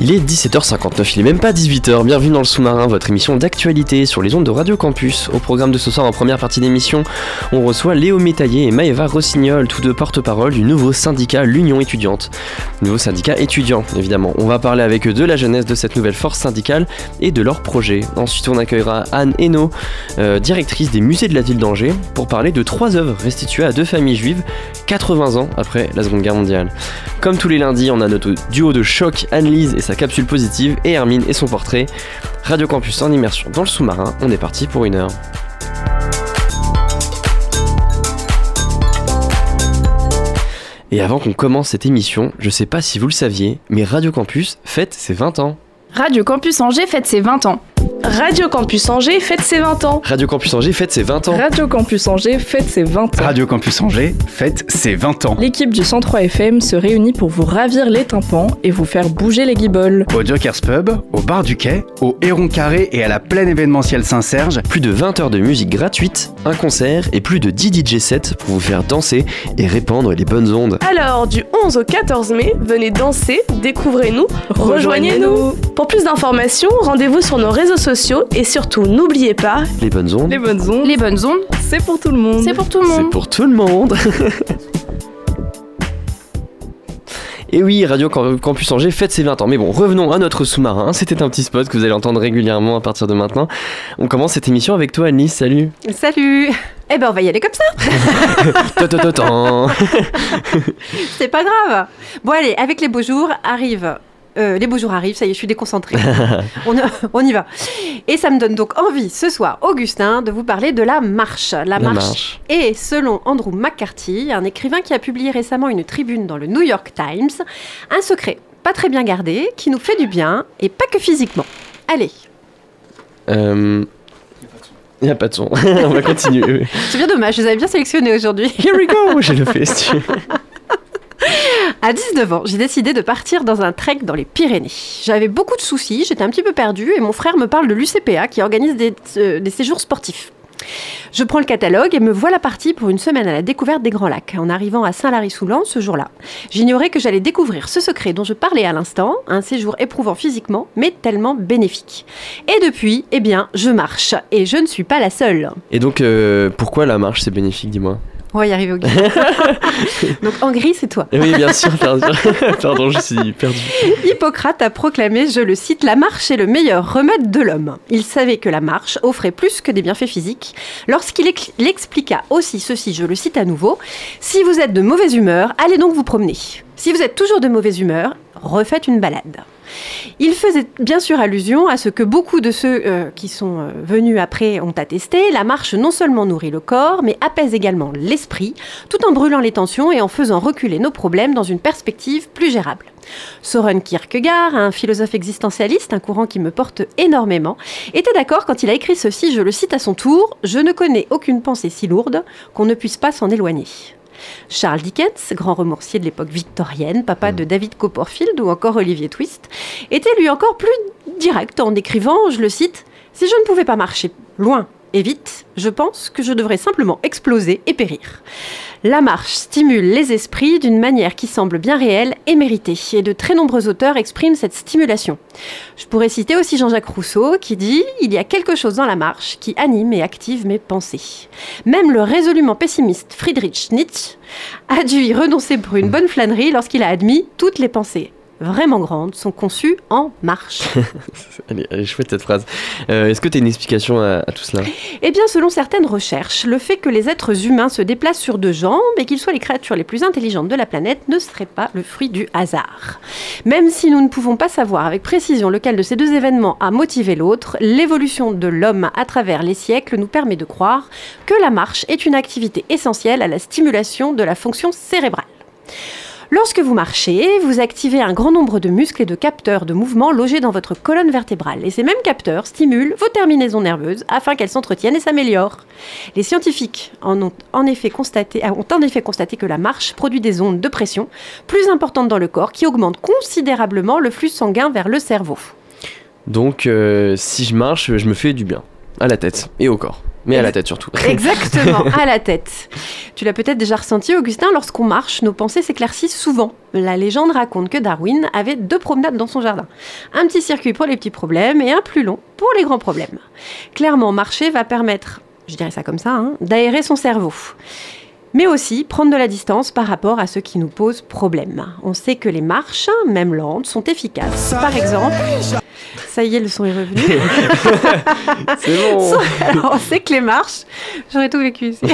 Il est 17h59, il est même pas 18h. Bienvenue dans le sous-marin, votre émission d'actualité sur les ondes de Radio Campus. Au programme de ce soir, en première partie d'émission, on reçoit Léo Métaillé et Maëva Rossignol, tous deux porte-parole du nouveau syndicat L'Union étudiante. Nouveau syndicat étudiant, évidemment. On va parler avec eux de la jeunesse de cette nouvelle force syndicale et de leurs projets. Ensuite, on accueillera Anne Hainaut, euh, directrice des musées de la ville d'Angers, pour parler de trois œuvres restituées à deux familles juives 80 ans après la Seconde Guerre mondiale. Comme tous les lundis, on a notre duo de choc, Anne-Lise et sa capsule positive, et Hermine et son portrait. Radio Campus en immersion dans le sous-marin, on est parti pour une heure. Et avant qu'on commence cette émission, je sais pas si vous le saviez, mais Radio Campus fête ses 20 ans. Radio Campus Angers fête ses 20 ans. Radio Campus Angers fête ses 20 ans. Radio Campus Angers fête ses 20 ans. Radio Campus Angers fête ses 20 ans. Radio Campus Angers fête ses 20 ans. L'équipe du 103 FM se réunit pour vous ravir les tympans et vous faire bouger les guibolles. Au Jokers Pub, au Bar du Quai, au Héron Carré et à la plaine événementielle Saint-Serge, Plus de 20 heures de musique gratuite, un concert et plus de 10 DJ sets pour vous faire danser et répandre les bonnes ondes. Alors, du 11 au 14 mai, venez danser, découvrez-nous, rejoignez-nous. Pour plus d'informations, rendez-vous sur nos réseaux sociaux et surtout, n'oubliez pas, Les bonnes ondes, Les bonnes ondes, Les bonnes ondes, c'est pour tout le monde. c'est pour tout le c'est monde. pour tout le monde. Et oui, Radio Cam- Campus Angers fête ses 20 ans. Mais bon, revenons à notre sous-marin. C'était un petit spot que vous allez entendre régulièrement à partir de maintenant. On commence cette émission avec toi, Alice. Salut. Salut Eh ben on va y aller comme ça, c'est pas grave. Bon allez, avec les beaux jours arrive... euh, les beaux jours arrivent, ça y est, je suis déconcentrée. on, on y va. Et ça me donne donc envie ce soir, Augustin, de vous parler de la marche. La, La marche, marche. est, selon Andrew McCarthy, un écrivain qui a publié récemment une tribune dans le New York Times, un secret pas très bien gardé, qui nous fait du bien, et pas que physiquement. Allez, Euh... Il n'y a pas de son. On va continuer. c'est bien dommage, je vous avais bien sélectionné aujourd'hui. Here we go. J'ai le fait. si tu veux. À 19 ans, j'ai décidé de partir dans un trek dans les Pyrénées. J'avais beaucoup de soucis, j'étais un petit peu perdue et mon frère me parle de l'UCPA qui organise des, euh, des séjours sportifs. Je prends le catalogue et me voilà partie pour une semaine à la découverte des Grands Lacs, en arrivant à Saint-Lary-Soulan ce jour-là. J'ignorais que j'allais découvrir ce secret dont je parlais à l'instant, un séjour éprouvant physiquement, mais tellement bénéfique. Et depuis, eh bien, je marche, et je ne suis pas la seule. Et donc, euh, pourquoi la marche c'est bénéfique, dis-moi? On va y arriver au gars. Donc en gris, c'est toi. Oui, bien sûr. Pardon, Pardon, je suis perdu. Hippocrate a proclamé, je le cite, La marche est le meilleur remède de l'homme. Il savait que la marche offrait plus que des bienfaits physiques. Lorsqu'il ex- il expliqua aussi ceci, je le cite à nouveau, Si vous êtes de mauvaise humeur, allez donc vous promener. Si vous êtes toujours de mauvaise humeur, refaites une balade. Il faisait bien sûr allusion à ce que beaucoup de ceux euh, qui sont euh, venus après ont attesté, la marche non seulement nourrit le corps, mais apaise également l'esprit, tout en brûlant les tensions et en faisant reculer nos problèmes dans une perspective plus gérable. Soren Kierkegaard, un philosophe existentialiste, un courant qui me porte énormément, était d'accord quand il a écrit ceci, je le cite à son tour, Je ne connais aucune pensée si lourde qu'on ne puisse pas s'en éloigner. Charles Dickens, grand romancier de l'époque victorienne, papa de David Copperfield ou encore Olivier Twist, était lui encore plus direct en écrivant, je le cite, Si je ne pouvais pas marcher loin et vite, je pense que je devrais simplement exploser et périr. La marche stimule les esprits d'une manière qui semble bien réelle et méritée, et de très nombreux auteurs expriment cette stimulation. Je pourrais citer aussi Jean-Jacques Rousseau qui dit Il y a quelque chose dans la marche qui anime et active mes pensées. Même le résolument pessimiste Friedrich Nietzsche a dû y renoncer pour une bonne flânerie lorsqu'il a admis toutes les pensées vraiment grandes sont conçues en marche. elle, est, chouette cette phrase. Euh, est-ce que tu as une explication à, tout cela? Eh bien, selon certaines recherches, le fait que les êtres humains se déplacent sur deux jambes et qu'ils soient les créatures les plus intelligentes de la planète ne serait pas le fruit du hasard. Même si nous ne pouvons pas savoir avec précision lequel de ces deux événements a motivé l'autre, l'évolution de l'homme à travers les siècles nous permet de croire que la marche est une activité essentielle à la stimulation de la fonction cérébrale. Lorsque vous marchez, vous activez un grand nombre de muscles et de capteurs de mouvement logés dans votre colonne vertébrale. Et ces mêmes capteurs stimulent vos terminaisons nerveuses afin qu'elles s'entretiennent et s'améliorent. Les scientifiques ont, en effet constaté, ont en effet constaté que la marche produit des ondes de pression plus importantes dans le corps qui augmentent considérablement le flux sanguin vers le cerveau. Donc, euh, si je marche, je me fais du bien. À la tête et au corps. Mais à la tête surtout. Exactement, à la tête. Tu l'as peut-être déjà ressenti, Augustin, lorsqu'on marche, nos pensées s'éclaircissent souvent. La légende raconte que Darwin avait deux promenades dans son jardin. Un petit circuit pour les petits problèmes et un plus long pour les grands problèmes. Clairement, marcher va permettre, je dirais ça comme ça, hein, d'aérer son cerveau mais aussi prendre de la distance par rapport à ce qui nous pose problème. On sait que les marches, même lentes, sont efficaces. Par exemple, ça y est, le son est revenu. C'est bon. Alors, on sait que les marches, j'aurais tout vécu ici.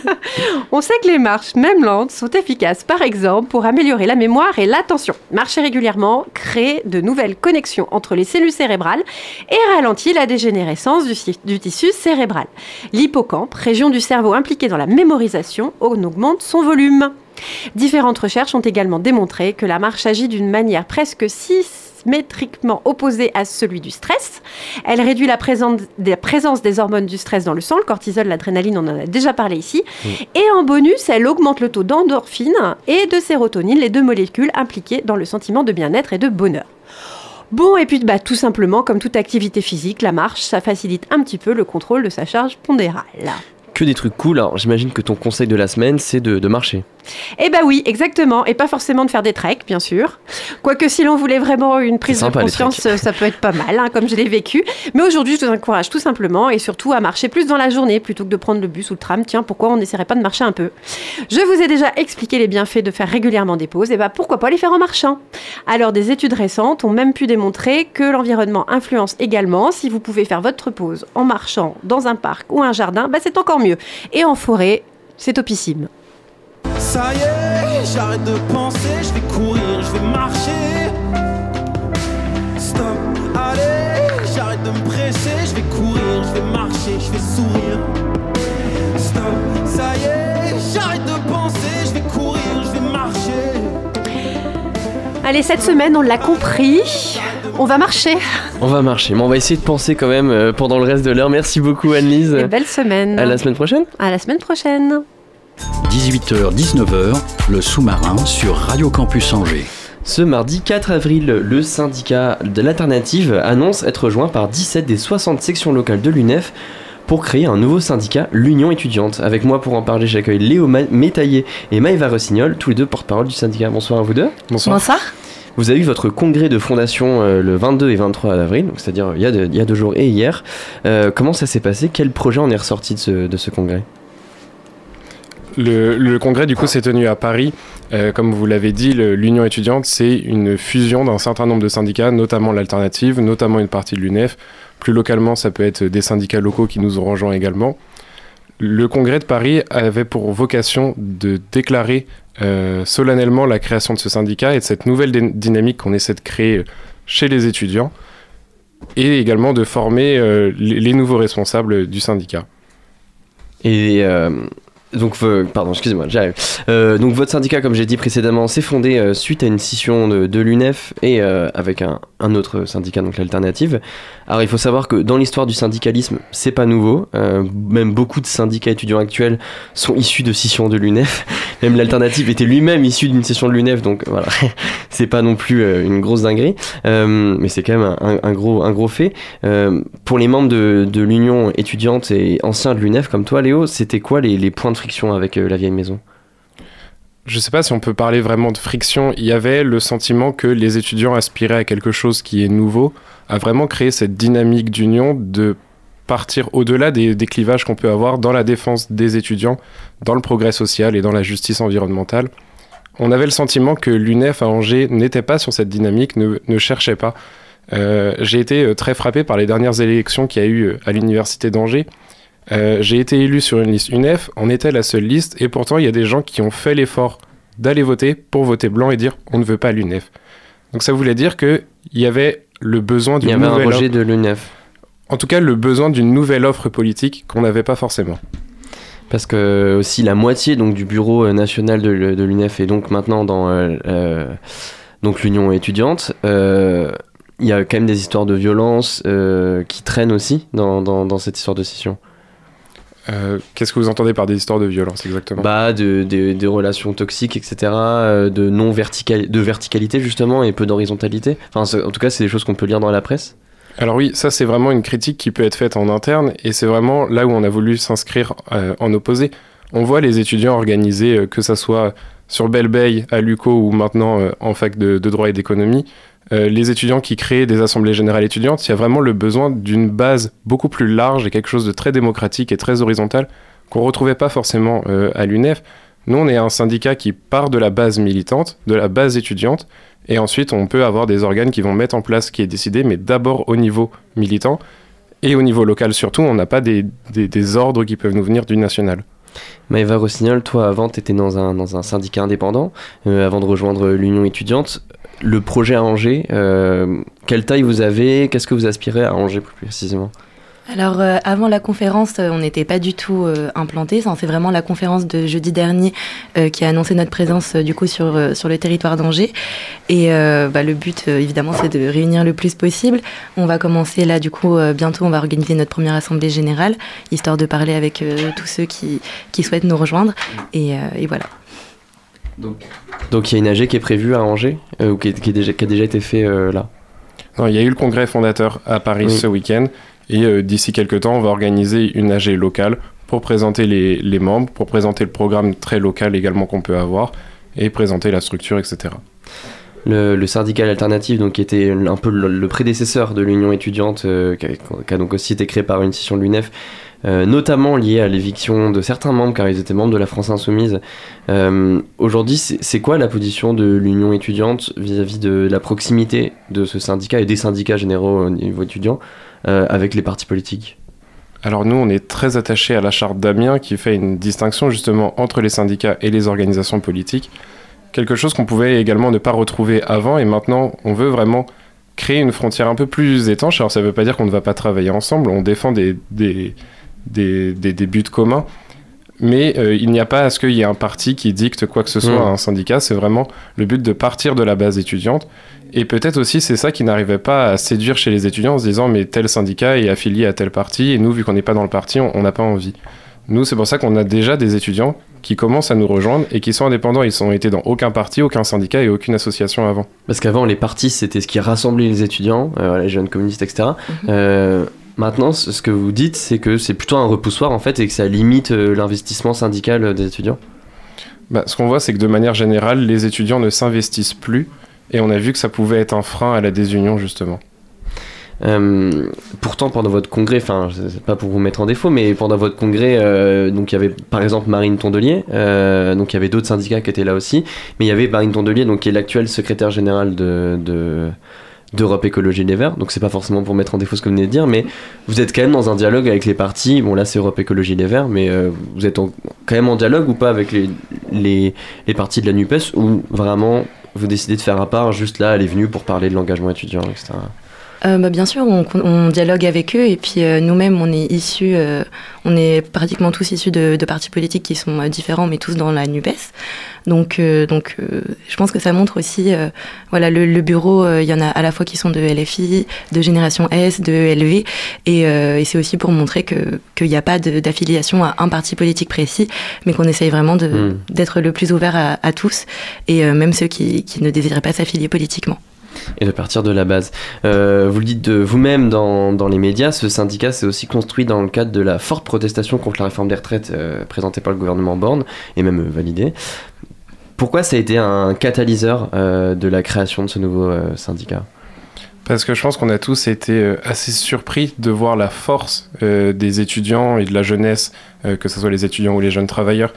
on sait que les marches, même lentes, sont efficaces, par exemple, pour améliorer la mémoire et l'attention. Marcher régulièrement crée de nouvelles connexions entre les cellules cérébrales et ralentit la dégénérescence du, du tissu cérébral. L'hippocampe, région du cerveau impliquée dans la mémorisation, on augmente son volume. Différentes recherches ont également démontré que la marche agit d'une manière presque symétriquement opposée à celui du stress. Elle réduit la présence des, hormones du stress dans le sang, le cortisol, l'adrénaline, on en a déjà parlé ici. Et en bonus, elle augmente le taux d'endorphine et de sérotonine, les deux molécules impliquées dans le sentiment de bien-être et de bonheur. Bon, et puis bah, tout simplement, comme toute activité physique, la marche, ça facilite un petit peu le contrôle de sa charge pondérale que des trucs cool. Alors j'imagine que ton conseil de la semaine, c'est de, marcher. Eh bah oui, exactement. Et pas forcément de faire des treks, bien sûr. Quoique si l'on voulait vraiment une prise de conscience, ça peut être pas mal, hein, comme je l'ai vécu. Mais aujourd'hui, je vous encourage tout simplement et surtout à marcher plus dans la journée plutôt que de prendre le bus ou le tram. Tiens, pourquoi on n'essaierait pas de marcher un peu? Je vous ai déjà expliqué les bienfaits de faire régulièrement des pauses. Et bah pourquoi pas les faire en marchant? Alors des études récentes ont même pu démontrer que l'environnement influence également. Si vous pouvez faire votre pause en marchant dans un parc ou un jardin, bah c'est encore mieux. Et en forêt, c'est topissime. Ça y est, j'arrête de penser, je vais courir, je vais marcher. Stop, allez, j'arrête de me presser, je vais courir, je vais marcher, je vais sourire. Stop, ça y est, j'arrête de penser, je vais courir, je vais marcher. Allez, cette semaine, on l'a compris. On va marcher. On va marcher, mais on va essayer de penser quand même euh, pendant le reste de l'heure. Merci beaucoup Anne-Lise. Belle semaine. À la semaine prochaine. À la semaine prochaine. 18h, 19h, le sous-marin sur Radio Campus Angers. Ce mardi 4 avril, le syndicat de l'alternative annonce être rejoint par 17 des 60 sections locales de l'UNEF pour créer un nouveau syndicat, l'Union étudiante. Avec moi pour en parler, j'accueille Léo Métaillé et Maëva Rossignol, tous les deux porte-parole du syndicat. Bonsoir à vous deux. Bonsoir. Bonsoir. Vous avez eu votre congrès de fondation euh, le 22 et 23 avril, c'est-à-dire il, il, y a deux jours et hier. Euh, comment ça s'est passé? Quel projet en est ressorti de ce, de ce congrès? Le, congrès du coup s'est tenu à Paris. Euh, comme vous l'avez dit, l'Union étudiante, c'est une fusion d'un certain nombre de syndicats, notamment l'Alternative, notamment une partie de l'UNEF. Plus localement, ça peut être des syndicats locaux qui nous ont rejoints également. Le congrès de Paris avait pour vocation de déclarer euh, solennellement la création de ce syndicat et de cette nouvelle dynamique qu'on essaie de créer chez les étudiants et également de former euh, les, nouveaux responsables du syndicat. Et euh, donc, pardon, excusez-moi, j'arrive. Euh, donc, votre syndicat, comme j'ai dit précédemment, s'est fondé euh, suite à une scission de, l'UNEF et euh, avec un, autre syndicat, donc l'Alternative. Alors, il faut savoir que dans l'histoire du syndicalisme, c'est pas nouveau. même beaucoup de syndicats étudiants actuels sont issus de scissions de l'UNEF. Même l'Alternative était lui-même issu d'une scission de l'UNEF, donc voilà, c'est pas non plus une grosse dinguerie, mais c'est quand même un, gros, un gros fait. pour les membres de, de l'Union étudiante et anciens de l'UNEF, comme toi, Léo, c'était quoi les, les points de friction avec euh, la vieille maison? Je sais pas si on peut parler vraiment de friction. Il y avait le sentiment que les étudiants aspiraient à quelque chose qui est nouveau, à vraiment créer cette dynamique d'union, de partir au-delà des, des, clivages qu'on peut avoir dans la défense des étudiants, dans le progrès social et dans la justice environnementale. on avait le sentiment que l'UNEF à Angers n'était pas sur cette dynamique, ne, ne cherchait pas. Euh, j'ai été euh, très frappé par les dernières élections qu'il y a eu à l'université d'Angers. Euh, j'ai été élu sur une liste UNEF, on était la seule liste, et pourtant il y a des gens qui ont fait l'effort d'aller voter pour voter blanc et dire on ne veut pas l'UNEF. Donc ça voulait dire qu'il y avait le besoin Il y d'une avait un nouvelle rejet offre- de l'UNEF. en tout cas le besoin d'une nouvelle offre politique qu'on n'avait pas forcément. Parce que aussi la moitié donc du bureau euh, national de, l'UNEF est donc maintenant dans euh, euh, donc l'union étudiante. Euh, Il y a quand même des histoires de violence euh, qui traînent aussi dans, dans, dans cette histoire de scission. Euh, Qu'est-ce que vous entendez par des histoires de violence exactement? Bah, de, de- des relations toxiques, etc. euh, de non vertical, de verticalité justement et peu d'horizontalité. Enfin, en tout cas, c'est des choses qu'on peut lire dans la presse. Alors oui, ça c'est vraiment une critique qui peut être faite en interne et c'est vraiment là où on a voulu s'inscrire euh, en opposé. On voit les étudiants organisés, euh, que ça soit sur Belle Bay, à l'UCO ou maintenant en fac de, de droit et d'économie, euh, les étudiants qui créent des assemblées générales étudiantes, il y a vraiment le besoin d'une base beaucoup plus large et quelque chose de très démocratique et très horizontal qu'on retrouvait pas forcément euh, à l'UNEF. Nous, on est un syndicat qui part de la base militante, de la base étudiante, et ensuite on peut avoir des organes qui vont mettre en place ce qui est décidé, mais d'abord au niveau militant, et au niveau local surtout, on n'a pas des, des- des ordres qui peuvent nous venir du national. Maëva Rossignol, toi avant, tu étais dans un, dans un syndicat indépendant, euh, avant de rejoindre l'Union étudiante. Le projet à Angers, euh, quelle taille vous avez Qu'est-ce que vous aspirez à Angers plus précisément? Alors, euh, avant la conférence, euh, on n'était pas du tout euh, implanté. C'est vraiment la conférence de jeudi dernier qui a annoncé notre présence du coup sur, sur le territoire d'Angers. Et bah, le but, évidemment, c'est de réunir le plus possible. On va commencer là, du coup, bientôt, on va organiser notre première assemblée générale, histoire de parler avec tous ceux qui, qui souhaitent nous rejoindre. Et voilà. Donc il y a une AG qui est prévue à Angers, euh, ou qui, est- qui est déjà, qui a déjà été fait euh, là Non, il y a eu le congrès fondateur à Paris Oui. ce week-end, et euh, d'ici quelques temps, on va organiser une AG locale pour présenter les, les membres, pour présenter le programme très local également qu'on peut avoir, et présenter la structure, etc. le, le syndicat alternatif, donc, qui était un peu le, le prédécesseur de l'Union étudiante, euh, qui, a, qui a donc aussi été créé par une scission de l'UNEF, euh, notamment liée à l'éviction de certains membres, car ils étaient membres de la France Insoumise. Euh, Aujourd'hui, c'est quoi la position de l'Union étudiante vis-à-vis de la proximité de ce syndicat et des syndicats généraux au niveau étudiant euh, avec les partis politiques? Alors nous, on est très attachés à la charte d'Amiens qui fait une distinction justement entre les syndicats et les organisations politiques. Quelque chose qu'on pouvait également ne pas retrouver avant et maintenant on veut vraiment créer une frontière un peu plus étanche. Alors ça ne veut pas dire qu'on ne va pas travailler ensemble, on défend des, des, des- des buts communs. Mais euh, il n'y a pas à ce qu'il y ait un parti qui dicte quoi que ce soit Mm. à un syndicat. C'est vraiment le but de partir de la base étudiante. Et peut-être aussi c'est ça qui n'arrivait pas à séduire chez les étudiants en se disant mais tel syndicat est affilié à tel parti et nous vu qu'on n'est pas dans le parti on n'a pas envie. Nous c'est pour ça qu'on a déjà des étudiants qui commencent à nous rejoindre et qui sont indépendants. Ils sont été dans aucun parti, aucun syndicat et aucune association avant. Parce qu'avant, les partis, c'était ce qui rassemblait les étudiants, euh, les jeunes communistes, etc. Euh, maintenant, ce que vous dites, c'est que c'est plutôt un repoussoir, en fait, et que ça limite euh, l'investissement syndical des étudiants. Bah, ce qu'on voit c'est que de manière générale les étudiants ne s'investissent plus et on a vu que ça pouvait être un frein à la désunion justement. Euh, pourtant, pendant votre congrès, enfin, c'est pas pour vous mettre en défaut, mais pendant votre congrès, euh, donc il y avait par exemple Marine Tondelier, euh, donc il y avait d'autres syndicats qui étaient là aussi, mais il y avait Marine Tondelier, donc qui est l'actuelle secrétaire générale de, de- d'Europe Écologie Les Verts, donc c'est pas forcément pour mettre en défaut ce que vous venez de dire, mais vous êtes quand même dans un dialogue avec les partis, bon là c'est Europe Écologie Les Verts, mais euh, vous êtes quand même en dialogue ou pas avec les, les, les partis de la NUPES, ou vraiment vous décidez de faire à part, juste là elle est venue pour parler de l'engagement étudiant, etc. Euh, bah, bien sûr, on, on dialogue avec eux et puis euh, nous-mêmes, on est issus, euh, on est pratiquement tous issus de, de partis politiques qui sont euh, différents, mais tous dans la Nupes. Donc, euh, donc, euh, je pense que ça montre aussi, euh, voilà, le, le bureau, euh, il y en a à la fois qui sont de LFI, de Génération S, de LV, et, euh, et c'est aussi pour montrer que qu'il n'y a pas d'affiliation à un parti politique précis, mais qu'on essaye vraiment de- Mm. d'être le plus ouvert à, à tous, et euh, même ceux qui, qui ne désiraient pas s'affilier politiquement. Et de partir de la base. Euh, vous le dites vous-même dans, dans les médias, ce syndicat s'est aussi construit dans le cadre de la forte protestation contre la réforme des retraites euh, présentée par le gouvernement Borne et même euh, validée. Pourquoi ça a été un catalyseur de la création de ce nouveau syndicat? Parce que je pense qu'on a tous été assez surpris de voir la force des étudiants et de la jeunesse, que ce soit les étudiants ou les jeunes travailleurs,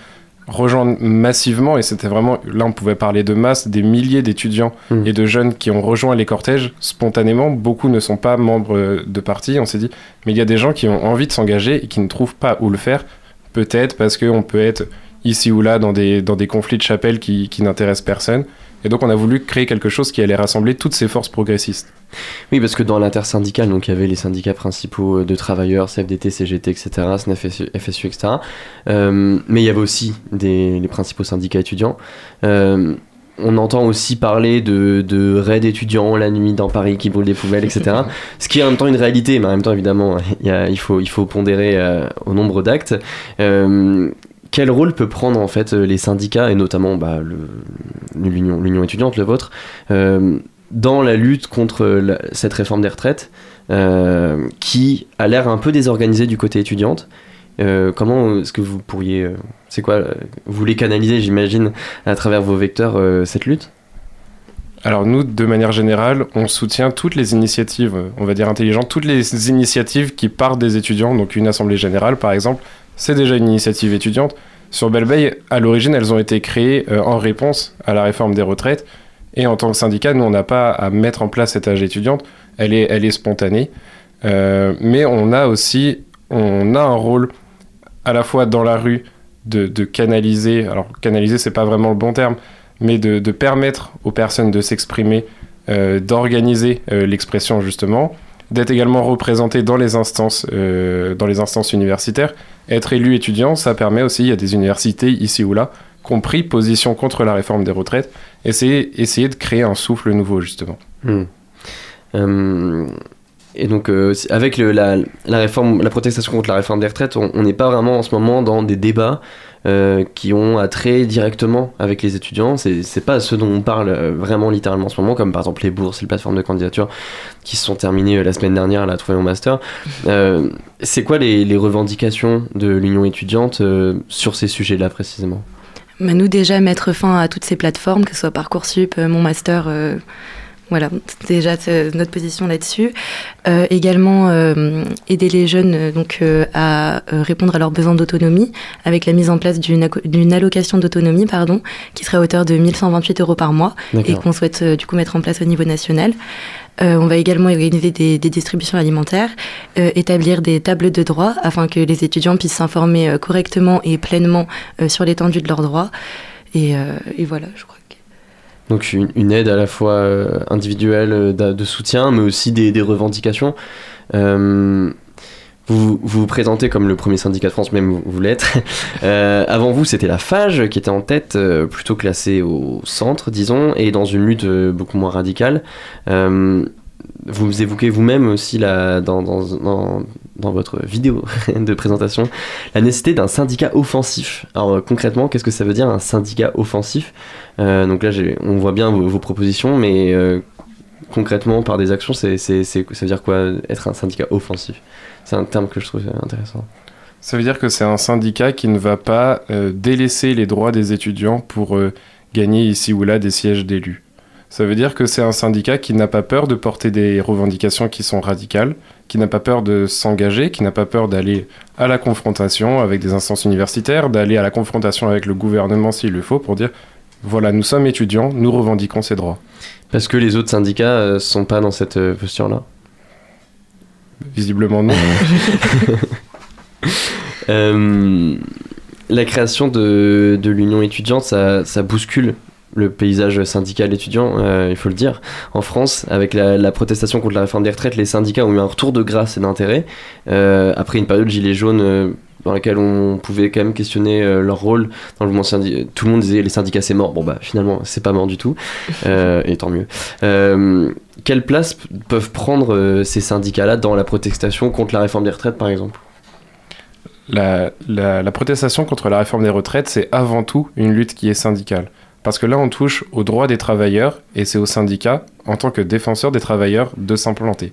rejoindre massivement, et c'était vraiment, là on pouvait parler de masse, des milliers d'étudiants Mm. et de jeunes qui ont rejoint les cortèges spontanément. Beaucoup ne sont pas membres euh, de parti. On s'est dit, mais il y a des gens qui ont envie de s'engager et qui ne trouvent pas où le faire. Peut-être parce qu'on peut être ici ou là dans des, dans des conflits de chapelle qui, qui n'intéressent personne. Et donc on a voulu créer quelque chose qui allait rassembler toutes ces forces progressistes. Oui, parce que dans l'intersyndicale, donc il y avait les syndicats principaux euh, de travailleurs, CFDT, CGT, etc., SNEF, FSU, FSU, etc. Euh, mais il y avait aussi des, les principaux syndicats étudiants. Euh, on entend aussi parler de, de raids étudiants la nuit dans Paris qui brûlent des poubelles, etc. Ce qui est en même temps une réalité, mais en même temps, évidemment, il, y a- il, faut, il faut pondérer euh, au nombre d'actes. Quel rôle peut prendre en fait les syndicats et notamment bah, l'union étudiante, le vôtre, euh, dans la lutte contre cette réforme des retraites euh, qui a l'air un peu désorganisée du côté étudiante Euh, Comment est-ce que vous pourriez, c'est quoi, vous voulez canaliser, j'imagine, à travers vos vecteurs cette lutte? Alors nous, de manière générale, on soutient toutes les initiatives, on va dire intelligentes, toutes les initiatives qui partent des étudiants. Donc une assemblée générale, par exemple, c'est déjà une initiative étudiante. Sur Belle-Veille, à l'origine, elles ont été créées euh, en réponse à la réforme des retraites. Et en tant que syndicat, nous, on n'a pas à mettre en place cette âge étudiante. Elle est, elle est spontanée. Euh, mais on a aussi on a un rôle à la fois dans la rue de, canaliser. Alors, canaliser, c'est pas vraiment le bon terme, mais de, permettre aux personnes de s'exprimer, euh, d'organiser l'expression justement, d'être également représenté dans les instances, euh, dans les instances universitaires. Être élu étudiant, ça permet aussi, il y a des universités ici ou là, qui ont pris position contre la réforme des retraites, essayer, essayer de créer un souffle nouveau justement. Hmm. Euh, et donc, euh, avec la, réforme, la protestation contre la réforme des retraites, on n'est pas vraiment en ce moment dans des débats euh, qui ont attrait directement avec les étudiants. C'est pas ce dont on parle euh, vraiment littéralement en ce moment, comme par exemple les bourses, les plateformes de candidature qui se sont terminées euh, la semaine dernière la Troisième Master. Euh, c'est quoi les, revendications de l'Union étudiante sur ces sujets-là précisément? Bah, nous déjà mettre fin à toutes ces plateformes, que ce soit Parcoursup, mon master, voilà, déjà euh, notre position là-dessus. Euh, également euh, aider les jeunes donc euh, à répondre à leurs besoins d'autonomie avec la mise en place d'une allocation d'autonomie pardon qui serait à hauteur de 1128 euros par mois et qu'on souhaite du coup mettre en place au niveau national. Euh, on va également organiser des, des distributions alimentaires, euh, établir des tables de droits afin que les étudiants puissent s'informer euh, correctement et pleinement sur l'étendue de leurs droits. Et, et voilà, je crois. Donc une, aide à la fois euh, individuelle euh, de soutien, mais aussi des, revendications. Euh, vous, vous présentez comme le premier syndicat de France, même vous, vous l'êtes. Avant vous, c'était la FAGE qui était en tête, plutôt classée au centre, disons, et dans une lutte beaucoup moins radicale. Vous évoquez vous-même aussi la, dans, dans, dans votre vidéo de présentation la nécessité d'un syndicat offensif. Alors euh, concrètement, qu'est-ce que ça veut dire un syndicat offensif? Euh, Donc là, on voit bien vos, propositions, mais euh, concrètement, par des actions, ça veut dire quoi être un syndicat offensif? C'est un terme que je trouve intéressant. Ça veut dire que c'est un syndicat qui ne va pas délaisser les droits des étudiants pour gagner ici ou là des sièges d'élus. Ça veut dire que c'est un syndicat qui n'a pas peur de porter des revendications qui sont radicales, qui n'a pas peur de s'engager, qui n'a pas peur d'aller à la confrontation avec des instances universitaires, d'aller à la confrontation avec le gouvernement s'il le faut pour dire voilà, nous sommes étudiants, nous revendiquons ces droits. Parce que les autres syndicats euh, sont pas dans cette euh, posture-là? Visiblement non. Euh, la création de, de l'union étudiante, ça, ça bouscule le paysage syndical étudiant, euh, il faut le dire. En France, avec la, la protestation contre la réforme des retraites, les syndicats ont eu un retour de grâce et d'intérêt. Euh, après une période gilet jaune euh, dans laquelle on pouvait quand même questionner euh, leur rôle dans le mouvement syndical. Tout le monde disait les syndicats c'est mort. Bon bah finalement c'est pas mort du tout, et tant mieux. Quelle place peuvent prendre ces syndicats-là dans la protestation contre la réforme des retraites par exemple? La, la- la protestation contre la réforme des retraites, c'est avant tout une lutte qui est syndicale. Parce que là, on touche aux droits des travailleurs, et c'est aux syndicats, en tant que défenseurs des travailleurs, de s'implanter.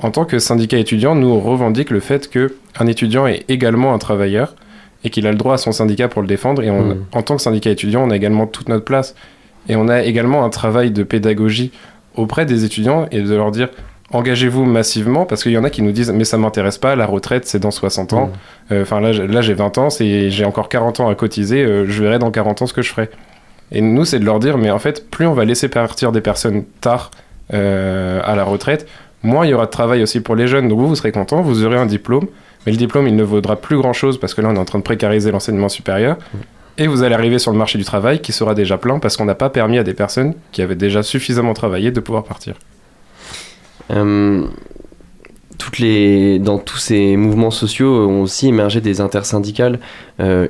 En tant que syndicat étudiant, nous on revendique le fait que un étudiant est également un travailleur et qu'il a le droit à son syndicat pour le défendre. Et on- Mhm. en tant que syndicat étudiant, on a également toute notre place. Et on a également un travail de pédagogie auprès des étudiants et de leur dire engagez-vous massivement parce qu'il y en a qui nous disent mais ça m'intéresse pas, la retraite c'est dans 60 ans. Euh, Enfin là, j'ai- là j'ai 20 ans, j'ai encore 40 ans à cotiser, euh, je verrai dans 40 ans ce que je ferai. Et nous c'est de leur dire mais en fait plus on va laisser partir des personnes tard euh, à la retraite, moins il y aura de travail aussi pour les jeunes. Donc vous vous serez content, vous aurez un diplôme, mais le diplôme il ne vaudra plus grand chose parce que là on est en train de précariser l'enseignement supérieur. Et vous allez arriver sur le marché du travail qui sera déjà plein parce qu'on n'a pas permis à des personnes qui avaient déjà suffisamment travaillé de pouvoir partir. Euh, toutes les, dans tous ces mouvements sociaux ont aussi émergé des intersyndicales euh,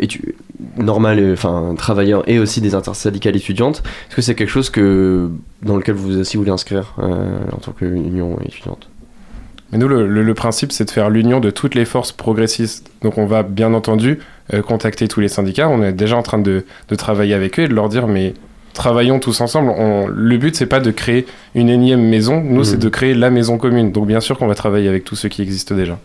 euh, enfin travailleurs et aussi des intersyndicales étudiantes. Est-ce que c'est quelque chose que, dans lequel vous aussi voulez inscrire euh, en tant qu'union étudiante? Mais nous, le, le- principe, c'est de faire l'union de toutes les forces progressistes. Donc on va bien entendu euh, contacter tous les syndicats. On est déjà en train de, de travailler avec eux et de leur dire, mais travaillons tous ensemble. On- le but, c'est pas de créer une énième maison. Nous, c'est de créer la maison commune. Donc bien sûr qu'on va travailler avec tous ceux qui existent déjà.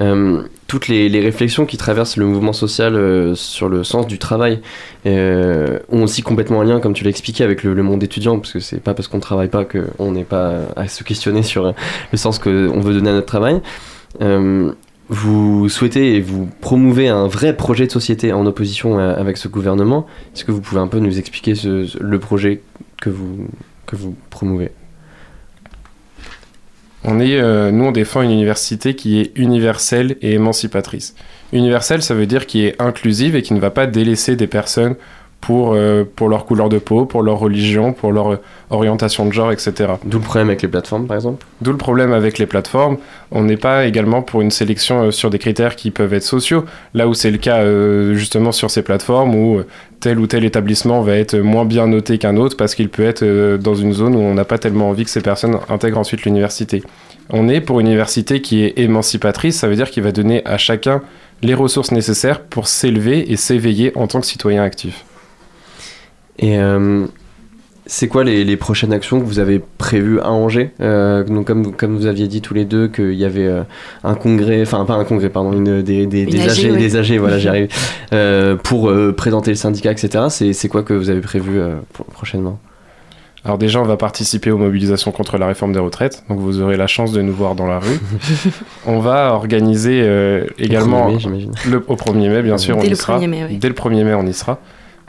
Euh, toutes les, les réflexions qui traversent le mouvement social euh, sur le sens du travail euh, ont aussi complètement un lien, comme tu l'as expliqué, avec le, le monde étudiant, parce que c'est pas parce qu'on ne travaille pas qu'on n'est pas à se questionner sur le sens qu'on veut donner à notre travail. Euh, vous souhaitez et vous promouvez un vrai projet de société en opposition à- avec ce gouvernement. Est-ce que vous pouvez un peu nous expliquer le projet que vous, que vous promouvez? On est, euh, nous, on défend une université qui est universelle et émancipatrice. Universelle, ça veut dire qui est inclusive et qui ne va pas délaisser des personnes pour, euh, pour leur couleur de peau, pour leur religion, pour leur euh, orientation de genre, etc. D'où le problème avec les plateformes, par exemple D'où le problème avec les plateformes. On n'est pas également pour une sélection euh, sur des critères qui peuvent être sociaux, là où c'est le cas euh, justement sur ces plateformes où tel ou tel établissement va être moins bien noté qu'un autre parce qu'il peut être dans une zone où on n'a pas tellement envie que ces personnes intègrent ensuite l'université. On est pour une université qui est émancipatrice, ça veut dire qu'il va donner à chacun les ressources nécessaires pour s'élever et s'éveiller en tant que citoyen actif. Et euh, c'est quoi les, les prochaines actions que vous avez prévues à Angers? Euh, donc comme, vous- comme vous aviez dit tous les deux qu'il y avait euh, un congrès, enfin pas un congrès, pardon, une, des, des, des AG, AG, ouais. des AG, voilà, j'y arrive, euh, pour euh, présenter le syndicat, etc. C'est, c'est quoi que vous avez prévu euh, pour- prochainement? Alors déjà, on va participer aux mobilisations contre la réforme des retraites, donc vous aurez la chance de nous voir dans la rue. on va organiser euh, également 1er mai, j'imagine. le, au 1er mai, bien sûr, Dès on y sera. 1er mai, oui. Dès le 1er mai, on y sera.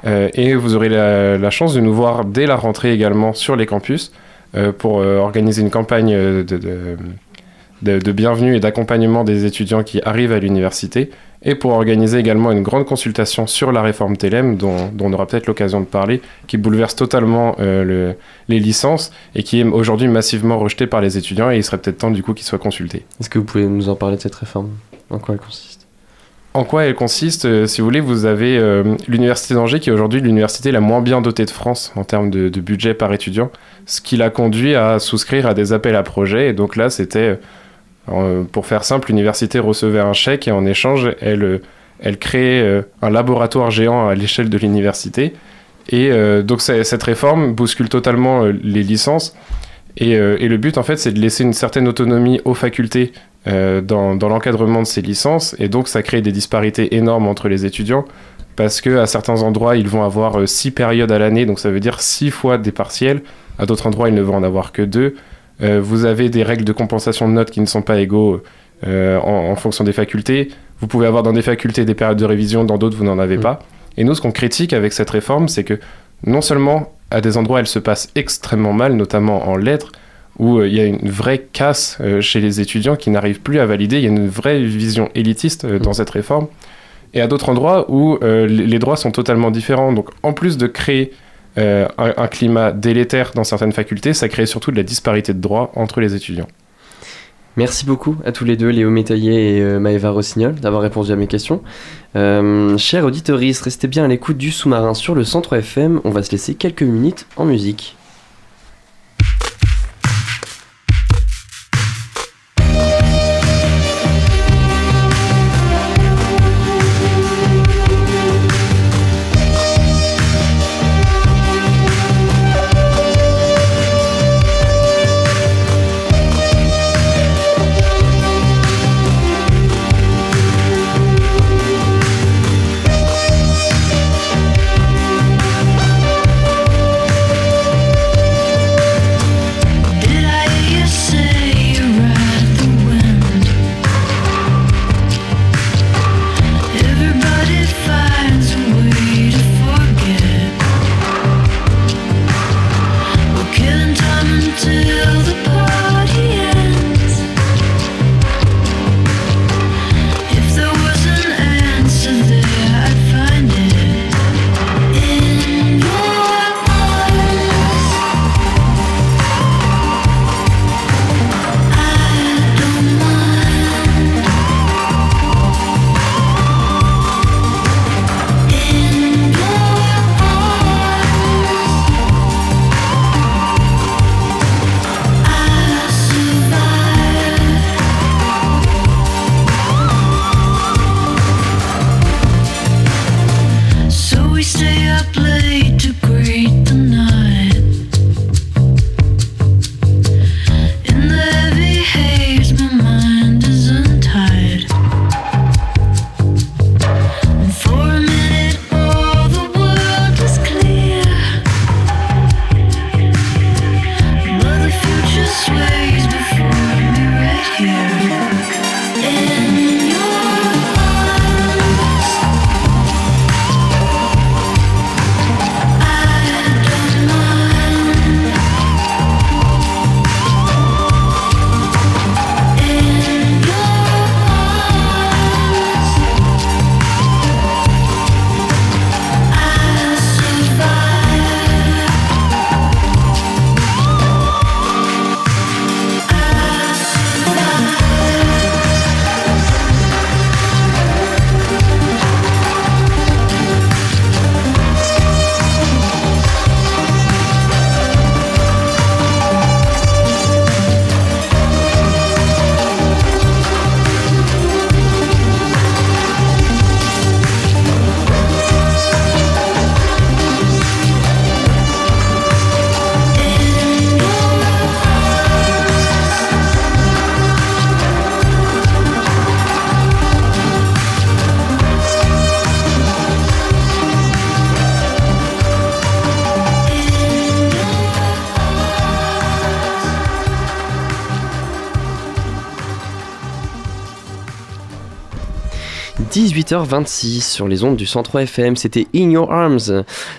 Euh, et vous aurez la, chance de nous voir dès la rentrée également sur les campus euh, pour euh, organiser une campagne de, bienvenue et d'accompagnement des étudiants qui arrivent à l'université et pour organiser également une grande consultation sur la réforme TLM dont, dont on aura peut-être l'occasion de parler, qui bouleverse totalement le- les licences et qui est aujourd'hui massivement rejetée par les étudiants et il serait peut-être temps du coup qu'il soit consulté. Est-ce que vous pouvez nous en parler de cette réforme? En quoi elle consiste? En quoi elle consiste Euh, Si vous voulez, vous avez euh, l'université d'Angers qui est aujourd'hui l'université la moins bien dotée de France en termes de, budget par étudiant, ce qui l'a conduit à souscrire à des appels à projets. Et donc là, c'était, euh, pour faire simple, l'université recevait un chèque et en échange, elle, elle créait un laboratoire géant à l'échelle de l'université. Et donc cette réforme bouscule totalement les licences. Et, euh, et le but, en fait, c'est de laisser une certaine autonomie aux facultés euh, dans, dans l'encadrement de ces licences. Et donc, ça crée des disparités énormes entre les étudiants. Parce que à certains endroits, ils vont avoir euh, six périodes à l'année, donc ça veut dire six fois des partiels. À d'autres endroits, ils ne vont en avoir que deux. Euh, vous avez des règles de compensation de notes qui ne sont pas égaux euh, en, en fonction des facultés. Vous pouvez avoir dans des facultés des périodes de révision, dans d'autres, vous n'en avez pas. Et nous, ce qu'on critique avec cette réforme, c'est que non seulement à des endroits, elle se passe extrêmement mal, notamment en lettres, où euh, il y a une vraie casse euh, chez les étudiants qui n'arrivent plus à valider. Il y a une vraie vision élitiste euh, dans cette réforme. Et à d'autres endroits où les droits sont totalement différents. Donc, en plus de créer un, un climat délétère dans certaines facultés, ça crée surtout de la disparité de droits entre les étudiants. Merci beaucoup à tous les deux, Léo Métaillé et euh, Maëva Rossignol, d'avoir répondu à mes questions. Euh, chers auditeurs, restez bien à l'écoute du sous-marin sur le centre FM. On va se laisser quelques minutes en musique. 18h26 sur les ondes du 103 FM, c'était In Your Arms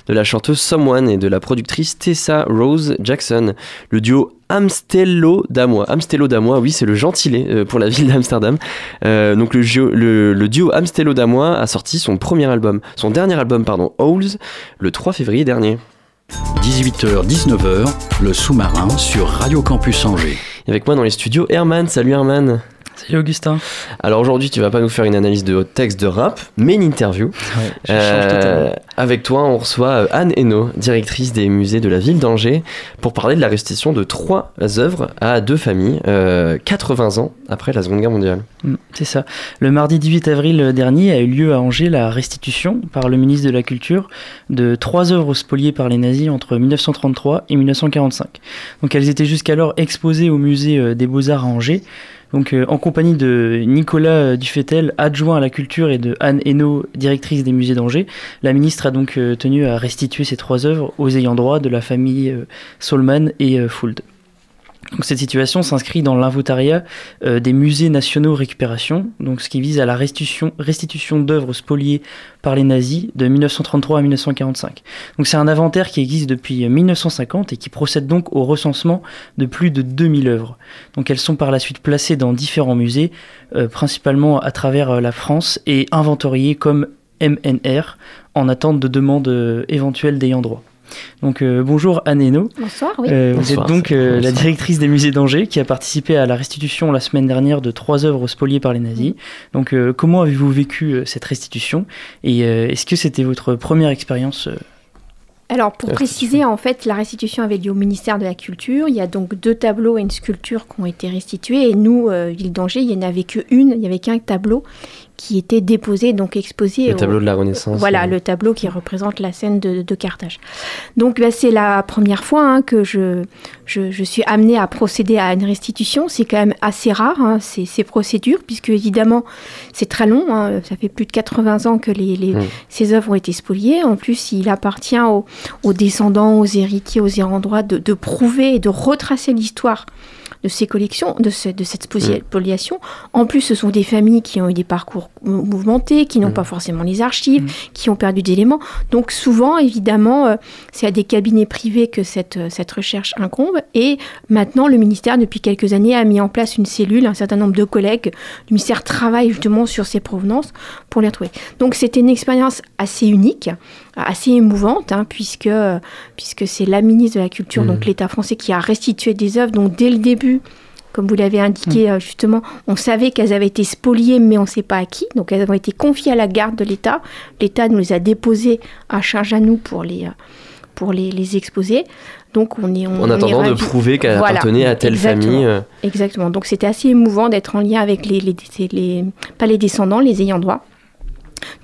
de la chanteuse Someone et de la productrice Tessa Rose Jackson. Le duo Amstello Damois. Amstello Damois, oui, c'est le gentilé euh, pour la ville d'Amsterdam. Euh, donc le, gio- le- le duo Amstello Damois a sorti son premier album, son dernier album, pardon, Owls, le 3 février dernier. 18h, 19h, le sous-marin sur Radio Campus Angers. Avec moi dans les studios, Herman. Salut Herman. Salut Augustin. Alors aujourd'hui, tu vas pas nous faire une analyse de texte de rap, mais une interview. je totalement. avec toi, on reçoit euh, Anne Hainaut, directrice des musées de la ville d'Angers, pour parler de la restitution de trois œuvres à deux familles, euh, 80 ans après la Seconde Guerre mondiale. Mm, C'est ça. Le mardi 18 avril dernier a eu lieu à Angers la restitution par le ministre de la Culture de trois œuvres spoliées par les nazis entre 1933 et 1945. Donc elles étaient jusqu'alors exposées au musée euh, des Beaux-Arts à Angers. Donc euh, en compagnie de Nicolas Dufetel, adjoint à la culture, et de Anne Hainaut, directrice des musées d'Angers, la ministre a donc euh, tenu à restituer ces trois œuvres aux ayants droit de la famille euh, Solman et Fould. Donc cette situation s'inscrit dans l'inventaria euh, des musées nationaux récupération, donc ce qui vise à la restitution, d'œuvres spoliées par les nazis de 1933 à 1945. Donc c'est un inventaire qui existe depuis 1950 et qui procède donc au recensement de plus de 2000 œuvres. Donc elles sont par la suite placées dans différents musées, euh, principalement à travers euh, la France et inventoriées comme MNR en attente de demandes euh, éventuelles d'ayant droit. Donc euh, bonjour Anne Hainaut. Bonsoir, oui. Euh, vous Bonsoir, êtes donc euh, la directrice des musées d'Angers qui a participé à la restitution la semaine dernière de trois œuvres spoliées par les nazis. Donc euh, comment avez-vous vécu euh, cette restitution et euh, est-ce que c'était votre première expérience euh, Alors, pour préciser, en fait, la restitution avait lieu au ministère de la Culture. Il y a donc deux tableaux et une sculpture qui ont été restitués. Et nous, euh, Ville d'Angers, il n'y en avait qu'une, il n'y avait qu'un tableau qui était déposé, donc exposé. Le au- tableau de la Renaissance. Voilà, euh, le tableau qui représente la scène de, de Carthage. Donc bah, c'est la première fois hein, que je, je, je suis amenée à procéder à une restitution. C'est quand même assez rare, hein, ces, ces procédures, puisque évidemment c'est très long. hein. Ça fait plus de 80 ans que les, les- Mm. ces œuvres ont été spoliées. En plus, il appartient aux, aux descendants, aux héritiers, aux ayants droit de, de prouver et de retracer l'histoire de ces collections, de, ce- de cette sposi- spoliation. En plus, ce sont des familles qui ont eu des parcours mou- mouvementés, qui n'ont pas forcément les archives, qui ont perdu des éléments. Donc souvent, évidemment, euh, c'est à des cabinets privés que cette, euh, cette recherche incombe. Et maintenant, le ministère, depuis quelques années, a mis en place une cellule, un certain nombre de collègues du ministère travaillent justement sur ces provenances pour les retrouver. Donc c'était une expérience assez unique, assez émouvante, hein, puisque, puisque c'est la ministre de la Culture, donc l'État français, qui a restitué des œuvres. Donc dès le début, comme vous l'avez indiqué euh, justement, on savait qu'elles avaient été spoliées, mais on ne sait pas à qui. Donc elles ont été confiées à la garde de l'État. L'État nous les a déposées à charge à nous pour les, euh, pour les, les exposer. Donc on est on, En est attendant de prouver qu'elle Voilà, appartenait à telle exactement. famille. euh, Exactement. Donc c'était assez émouvant d'être en lien avec les, les, les- les- pas les descendants, les ayants droit.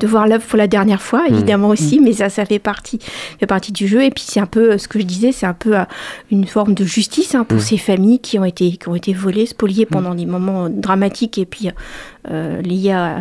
De voir l'œuvre pour la dernière fois, Mm. évidemment aussi, mais ça, ça fait partie, fait partie du jeu. Et puis c'est un peu euh, ce que je disais, c'est un peu euh, une forme de justice hein, pour Mm. ces familles qui ont été, qui ont été volées, spoliées pendant des moments dramatiques et puis euh, liés à,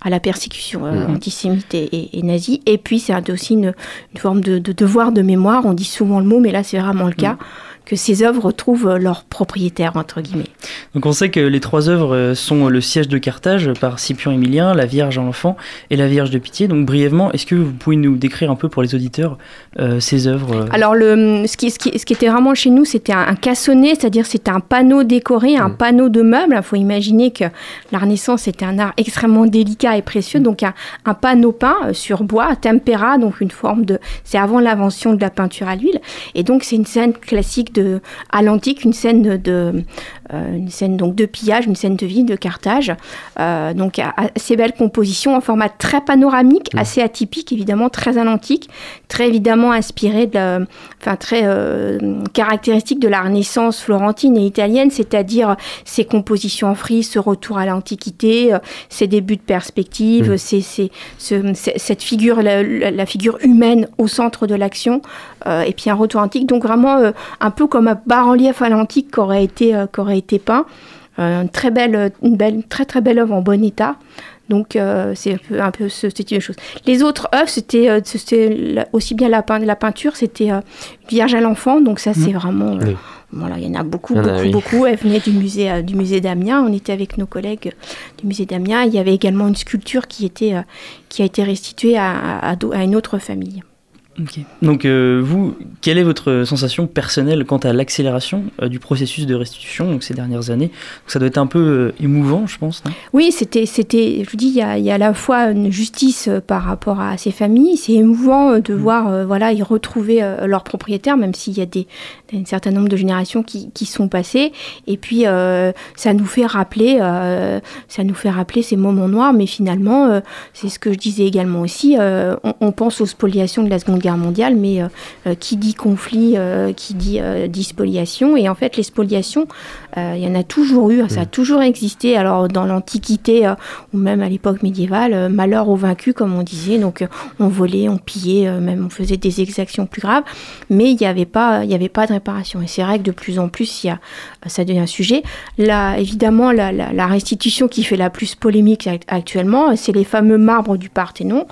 à la persécution euh, Mm. antisémite et, et- et nazie. Et puis c'est aussi une, une forme de, de devoir de mémoire. On dit souvent le mot, mais là c'est vraiment le cas, que ces œuvres retrouvent leur propriétaire entre guillemets. Donc on sait que les trois œuvres euh, sont le siège de Carthage par Scipion Émilien, la Vierge à l'enfant et la Vierge de Pitié. Donc brièvement, est-ce que vous pouvez nous décrire un peu pour les auditeurs euh, ces œuvres euh, Alors, le, ce, qui, ce, qui, ce qui était vraiment chez nous, c'était un, un cassonnet, c'est-à-dire c'était un panneau décoré, un panneau de meubles. Il faut imaginer que la Renaissance était un art extrêmement délicat et précieux. Donc, un, un panneau peint sur bois, à tempera, donc une forme de. C'est avant l'invention de la peinture à l'huile. Et donc, c'est une scène classique de, à l'antique, une scène de. euh, une scène donc de pillage, une scène de vie de Carthage. Euh, donc, assez belle composition en format très panoramique, assez atypique, évidemment, très à l'antique, très évidemment inspiré de la, enfin très euh, caractéristique de la Renaissance florentine et italienne, c'est-à-dire ses compositions en frise, ce retour à l'Antiquité, euh, ses débuts de perspective, Mm. ce- c'est- cette figure, la, figure humaine au centre de l'action, euh, et puis un retour antique, donc vraiment un peu comme un bas-relief à l'antique qui aurait été, qui aurait été peint. Euh, une très belle, une belle, très très belle œuvre en bon état. Donc euh, c'est un peu, un peu ce, ce type de choses. Les autres œuvres, c'était euh, aussi bien la, la peinture, c'était euh, Vierge à l'enfant, donc ça c'est vraiment, euh, Oui. Voilà, il y en a beaucoup, a, beaucoup, oui. beaucoup. Elle venait du musée, euh, du musée d'Amiens. On était avec nos collègues du musée d'Amiens. Il y avait également une sculpture qui, était, euh, qui a été restituée à, à- à une autre famille. Donc euh, vous, quelle est votre sensation personnelle quant à l'accélération euh, du processus de restitution donc, ces dernières années? Donc, Ça doit être un peu euh, émouvant, je pense. non? Oui, c'était, c'était, je vous dis, il y a, il y a à la fois une justice euh, par rapport à ces familles. C'est émouvant euh, de voir, euh, voilà, y retrouver euh, leurs propriétaires, même s'il y a des, un certain nombre de générations qui, qui sont passées. Et puis, euh, ça nous fait rappeler, euh, ça nous fait rappeler ces moments noirs. Mais finalement, euh, c'est ce que je disais également aussi. euh, on, on pense aux spoliations de la Seconde Guerre mondiale, mais euh, euh, qui dit conflit, euh, qui dit, spoliation. Et en fait, les spoliations, il y en a toujours eu, ça a toujours existé. Alors, dans l'Antiquité euh, ou même à l'époque médiévale, euh, malheur aux vaincus, comme on disait. Donc, euh, on volait, on pillait, euh, même on faisait des exactions plus graves. Mais il n'y avait, pas- y avait pas de réparation. Et c'est vrai que de plus en plus, il y a, ça devient un sujet. Là, évidemment, la, la- la restitution qui fait la plus polémique act- actuellement, c'est les fameux marbres du Parthénon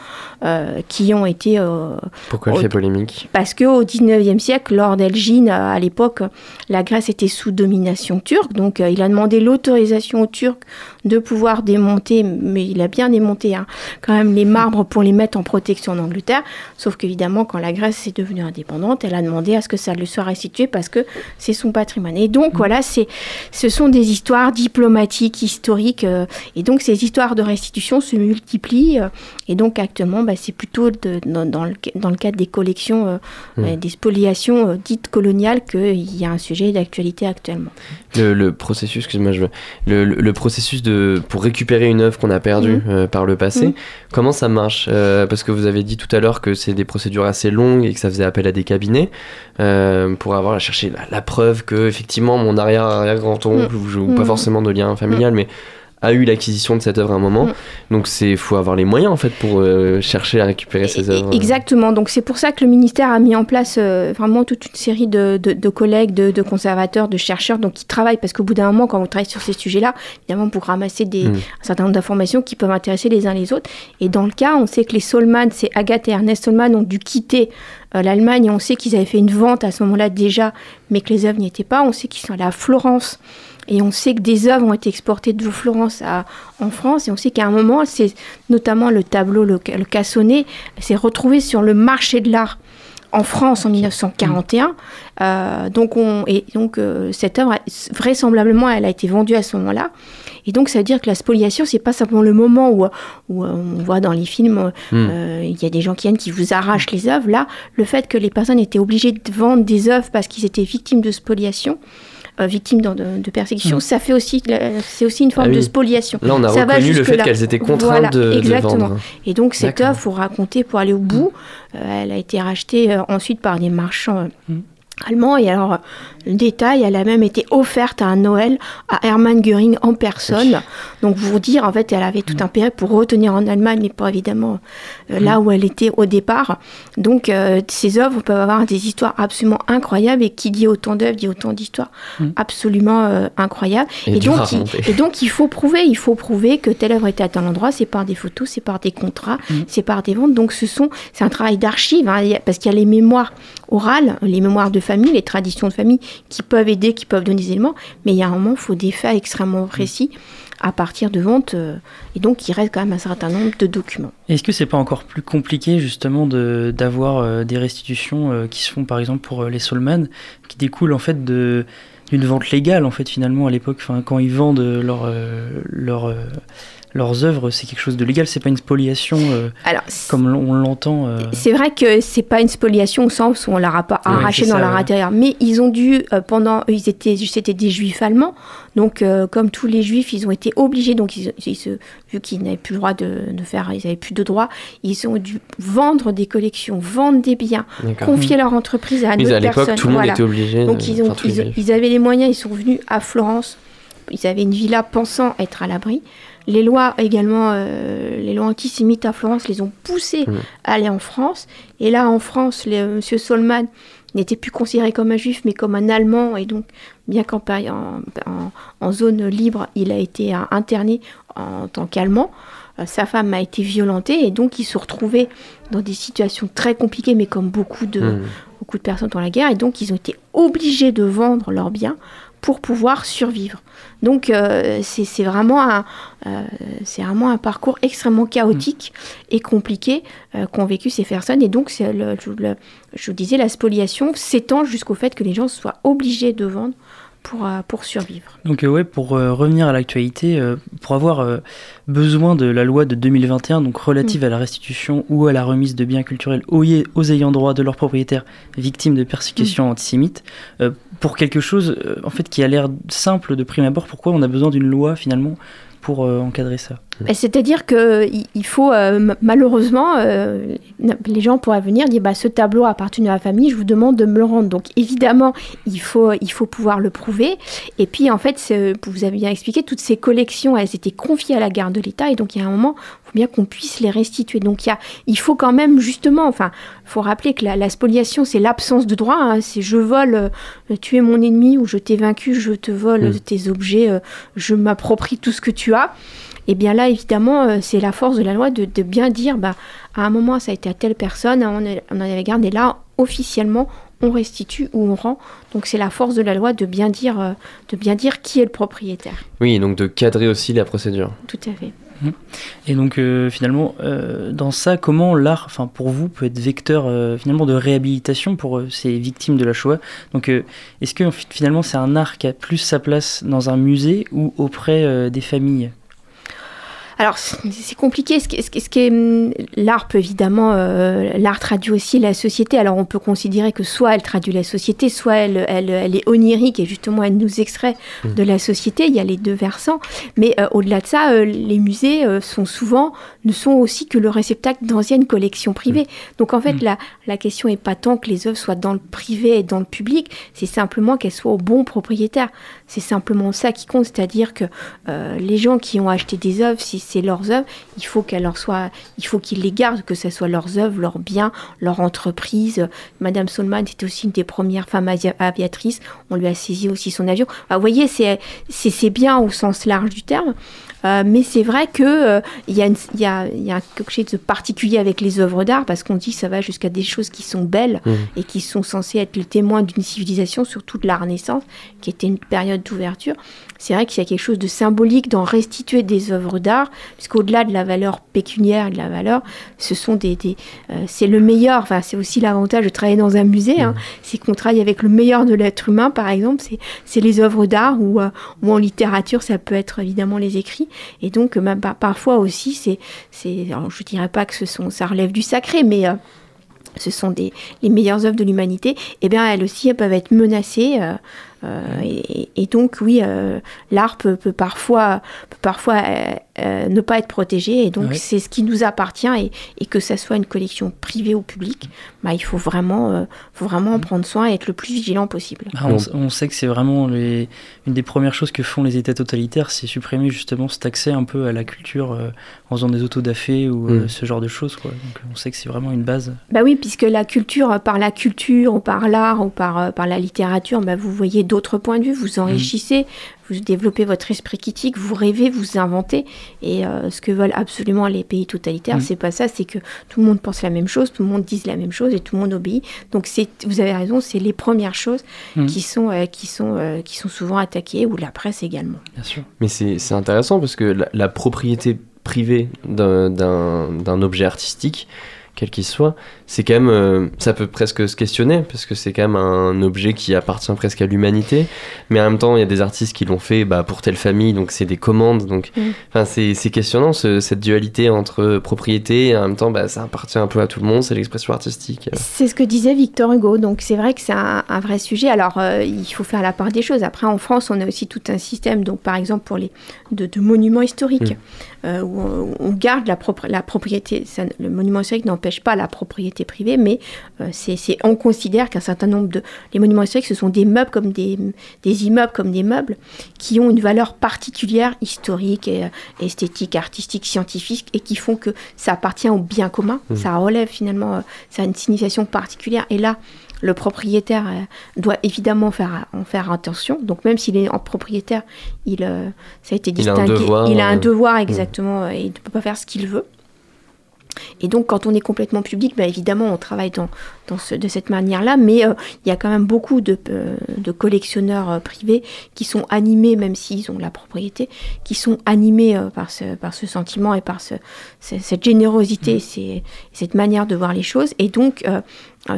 euh, qui ont été. euh, Pourquoi elle fait polémique? Parce qu'au 19e siècle, lors d'Elgine, euh, à l'époque, la Grèce était sous domination Donc, euh, il a demandé l'autorisation aux Turcs de pouvoir démonter, mais il a bien démonté hein, quand même les marbres pour les mettre en protection en Angleterre. Sauf qu'évidemment, quand la Grèce est devenue indépendante, elle a demandé à ce que ça lui soit restitué parce que c'est son patrimoine. Et donc, voilà, c'est, ce sont des histoires diplomatiques, historiques. euh, et donc, ces histoires de restitution se multiplient. euh, et donc, actuellement, bah, c'est plutôt de- dans, dans le, dans le cadre des collections, euh, Mm. euh, des spoliations dites coloniales, qu'il y a un sujet d'actualité actuellement. le, le processus, excuse-moi, je le processus de pour récupérer une œuvre qu'on a perdue Mhm. euh, par le passé, Mhm. comment ça marche Euh, Parce que vous avez dit tout à l'heure que c'est des procédures assez longues et que ça faisait appel à des cabinets euh, pour avoir à chercher la, la preuve que effectivement mon arrière arrière grand oncle ou, ou pas Mhm. forcément de lien familial, mais a eu l'acquisition de cette œuvre à un moment. Mhm. Donc c'est faut avoir les moyens en fait pour euh, chercher à récupérer ces œuvres. Exactement. Donc c'est pour ça que le ministère a mis en place euh, vraiment toute une série de, de- de collègues, de, de conservateurs, de chercheurs, donc qui travaillent parce qu'au bout d'un moment, quand on travaille sur ces sujets-là, évidemment pour ramasser des, Mm. un certain nombre d'informations qui peuvent intéresser les uns les autres. Et dans le cas, on sait que les Solman, c'est Agathe et Ernest Solman ont dû quitter euh, l'Allemagne et on sait qu'ils avaient fait une vente à ce moment-là déjà, mais que les œuvres n'y étaient pas. On sait qu'ils sont allés à Florence. Et on sait que des œuvres ont été exportées de Florence à, en France. Et on sait qu'à un moment, c'est notamment le tableau, le, le cassonnet, s'est retrouvé sur le marché de l'art en France en 1941. Euh, donc, on, et donc euh, cette œuvre, vraisemblablement, elle a été vendue à ce moment-là. Et donc, ça veut dire que la spoliation, c'est pas simplement le moment où, où euh, on voit dans les films, Hmm. euh, il y a des gens qui viennent qui vous arrachent les œuvres. Là, le fait que les personnes étaient obligées de vendre des œuvres parce qu'ils étaient victimes de spoliation, victimes de, de- de persécution, Hmm. ça fait aussi, c'est aussi une forme Ah oui. de spoliation. Là, on a Ça reconnu le fait qu'elles étaient contraintes Voilà, de- de exactement. vendre. Et donc cette œuvre, faut raconter pour aller au bout. Euh, elle a été rachetée euh, ensuite par des marchands. euh, Allemands et alors le détail, elle a même été offerte à un Noël à Hermann Göring en personne. Donc vous dire en fait, elle avait tout un périple pour retenir en Allemagne, mais pas évidemment euh, là où elle était au départ. Donc euh, ces œuvres peuvent avoir des histoires absolument incroyables et qui dit autant d'œuvres dit autant d'histoires absolument euh, incroyables. Et donc, il, et donc il faut prouver, il faut prouver que telle œuvre était à tel endroit. C'est par des photos, c'est par des contrats, c'est par des ventes. Donc ce sont, c'est un travail d'archive hein, parce qu'il y a les mémoires orales, les mémoires de famille, les traditions de famille qui peuvent aider, qui peuvent donner des éléments. Mais il y a un moment, il faut des faits extrêmement précis à partir de ventes. euh, et donc il reste quand même un certain nombre de documents. Est-ce que c'est pas encore plus compliqué justement d'avoir euh, des restitutions euh, qui se font par exemple pour les Solman, qui découlent en fait de d'une vente légale en fait finalement à l'époque, quand ils vendent leur, leur, leurs œuvres, c'est quelque chose de légal, c'est pas une spoliation euh, Alors, comme on l'entend. euh. C'est vrai que c'est pas une spoliation au sens où on leur a pas Ouais, arraché dans ça, leur ouais. intérieur, mais ils ont dû euh, pendant ils étaient c'était des juifs allemands, donc euh, comme tous les juifs ils ont été obligés donc ils, ils se vu qu'ils n'avaient plus le droit de, de faire ils avaient plus de droits ils ont dû vendre des collections, vendre des biens, confier Mhm. leur entreprise à d'autres personnes. tout le monde voilà. était obligé Donc ils, ont, ils avaient les moyens, ils sont venus à Florence. Ils avaient une villa pensant être à l'abri. Les lois également, euh, les lois antisémites à Florence les ont poussés Mhm. à aller en France. Et là, en France, les, euh, Monsieur Solman n'était plus considéré comme un juif, mais comme un Allemand. Et donc, bien qu'en en, en- en zone libre, il a été euh, interné en tant qu'Allemand. sa femme a été violentée et donc ils se retrouvaient dans des situations très compliquées, mais comme beaucoup de, Mmh. beaucoup de personnes dans la guerre, et donc ils ont été obligés de vendre leurs biens pour pouvoir survivre. Donc euh, c'est c'est vraiment, un, euh, c'est vraiment un parcours extrêmement chaotique et compliqué euh, qu'ont vécu ces personnes. Et donc, le- le- je vous disais, la spoliation s'étend jusqu'au fait que les gens soient obligés de vendre pour, euh, pour survivre. Donc euh, ouais, pour euh, revenir à l'actualité, euh, pour avoir besoin de la loi de 2021, donc relative à la restitution ou à la remise de biens culturels aux, aux ayants droit de leurs propriétaires victimes de persécutions antisémites, euh, pour quelque chose en fait qui a l'air simple de prime abord, pourquoi on a besoin d'une loi finalement pour encadrer ça? C'est-à-dire qu'il il faut, euh, malheureusement, euh, les gens pourraient venir dire bah, ce tableau appartient à la famille, je vous demande de me le rendre. Donc évidemment, il faut, il faut pouvoir le prouver. Et puis en fait, vous avez bien expliqué, toutes ces collections, elles étaient confiées à la garde de l'État. Et donc il y a un moment, il faut bien qu'on puisse les restituer. Donc il, y a, il faut quand même justement, enfin, il faut rappeler que la, la spoliation, c'est l'absence de droit. hein. c'est je vole, euh, tu es mon ennemi ou je t'ai vaincu, je te vole Mm. tes objets, je m'approprie tout ce que tu as. Et bien là, évidemment, euh, c'est la force de la loi de, de bien dire, bah, à un moment, ça a été à telle personne, on, est- on en avait garde, et là, officiellement, on restitue ou on rend. Donc c'est la force de la loi de bien dire, euh, de bien dire qui est le propriétaire. Oui, donc de cadrer aussi la procédure. Tout à fait. Mhm. Et donc euh, finalement, euh, dans ça, comment l'art, enfin pour vous, peut être vecteur euh, finalement de réhabilitation pour euh, ces victimes de la Shoah? Donc euh, est-ce que fi- finalement c'est un art qui a plus sa place dans un musée ou auprès euh, des familles? Alors, c'est compliqué. Ce qui, ce qui- ce qui est, hum, l'art peut évidemment, euh, l'art traduit aussi la société. Alors, on peut considérer que soit elle traduit la société, soit elle, elle, elle est onirique et justement elle nous extrait Mmh. de la société. Il y a les deux versants. Mais euh, au-delà de ça, euh, les musées sont souvent, ne sont aussi que le réceptacle d'anciennes collections privées. Donc, en fait, la, la question est pas tant que les œuvres soient dans le privé et dans le public, c'est simplement qu'elles soient au bon propriétaire. C'est simplement ça qui compte, c'est-à-dire que les gens qui ont acheté des œuvres, si c'est leurs œuvres, il faut qu'elles leur soient, il faut qu'ils les gardent, que ce soit leurs œuvres, leurs biens, leur entreprise. Madame Solman était aussi une des premières femmes avi- aviatrices. On lui a saisi aussi son avion. Enfin, vous voyez, c'est bien au sens large du terme. Euh, mais c'est vrai que euh, y, y, y a quelque chose de particulier avec les œuvres d'art parce qu'on dit que ça va jusqu'à des choses qui sont belles Mhm. et qui sont censées être le témoin d'une civilisation, surtout de la Renaissance, qui était une période d'ouverture. C'est vrai qu'il y a quelque chose de symbolique dans restituer des œuvres d'art, puisqu'au-delà de la valeur pécuniaire et de la valeur, ce sont des, des, euh, c'est le meilleur. Enfin, c'est aussi l'avantage de travailler dans un musée, hein, c'est qu'on travaille avec le meilleur de l'être humain, par exemple. C'est, c'est les œuvres d'art ou, euh, ou en littérature, ça peut être évidemment les écrits. Et donc, euh, même parfois aussi, c'est, c'est, alors, je dirais pas que ce sont, ça relève du sacré, mais euh, ce sont des, les meilleures œuvres de l'humanité, et bien elles aussi elles peuvent être menacées. euh, euh, et, et donc oui, euh, l'art peut, peut parfois, peut parfois euh, ne pas être protégé, et donc Ouais. c'est ce qui nous appartient, et, et que ça soit une collection privée ou publique, bah, il faut vraiment, euh, faut vraiment en prendre soin et être le plus vigilant possible. Bah, on, on sait que c'est vraiment les, une des premières choses que font les États totalitaires, c'est supprimer justement cet accès un peu à la culture euh, en faisant des autodafés ou euh, Mm. ce genre de choses. Quoi. Donc on sait que c'est vraiment une base. Bah oui, puisque la culture, par la culture, ou par l'art, ou par, euh, par la littérature, bah vous voyez d'autres points de vue, vous enrichissez, vous développez votre esprit critique, vous rêvez, vous inventez. Et euh, ce que veulent absolument les pays totalitaires, Mm. c'est pas ça, c'est que tout le monde pense la même chose, tout le monde dise la même chose et tout le monde obéit. Donc c'est, vous avez raison, c'est les premières choses Mm. qui, sont, euh, qui, sont, euh, qui sont souvent attaquées, ou la presse également. Bien sûr. Mais c'est c'est intéressant parce que la, la propriété privée d'un- d'un d'un objet artistique, quel qu'il soit, c'est quand même. euh, ça peut presque se questionner parce que c'est quand même un objet qui appartient presque à l'humanité. Mais en même temps, il y a des artistes qui l'ont fait bah, pour telle famille, donc c'est des commandes. Donc, Mm. enfin, c'est c'est questionnant ce- cette dualité entre propriété et en même temps, bah, ça appartient un peu à tout le monde, c'est l'expression artistique. C'est ce que disait Victor Hugo, donc c'est vrai que c'est un, un vrai sujet. Alors euh, il faut faire la part des choses. Après en France, on a aussi tout un système, donc par exemple pour les de, de monuments historiques, Mm. euh, où on, on garde la, propre- la propriété. Ça- le monument historique n'empêche pas la propriété privée, mais c'est, on considère qu'un certain nombre de les monuments historiques, ce sont des meubles comme des, des immeubles comme des meubles qui ont une valeur particulière, historique, et, esthétique, artistique, scientifique, et qui font que ça appartient au bien commun. Mmh. Ça relève finalement, ça a une signification particulière. Et là, le propriétaire euh, doit évidemment faire, en faire attention. Donc même s'il est en propriétaire, il, euh, ça a été distingué. Il a un devoir, il a un euh, devoir exactement, et il ne peut pas faire ce qu'il veut. Et donc, quand on est complètement public, bah, évidemment, on travaille dans, dans ce, de cette manière-là, mais il y a quand même beaucoup de, de collectionneurs privés qui sont animés, même s'ils ont la propriété, qui sont animés par, ce, par ce sentiment et par ce, cette générosité, mmh. cette manière de voir les choses. Et donc,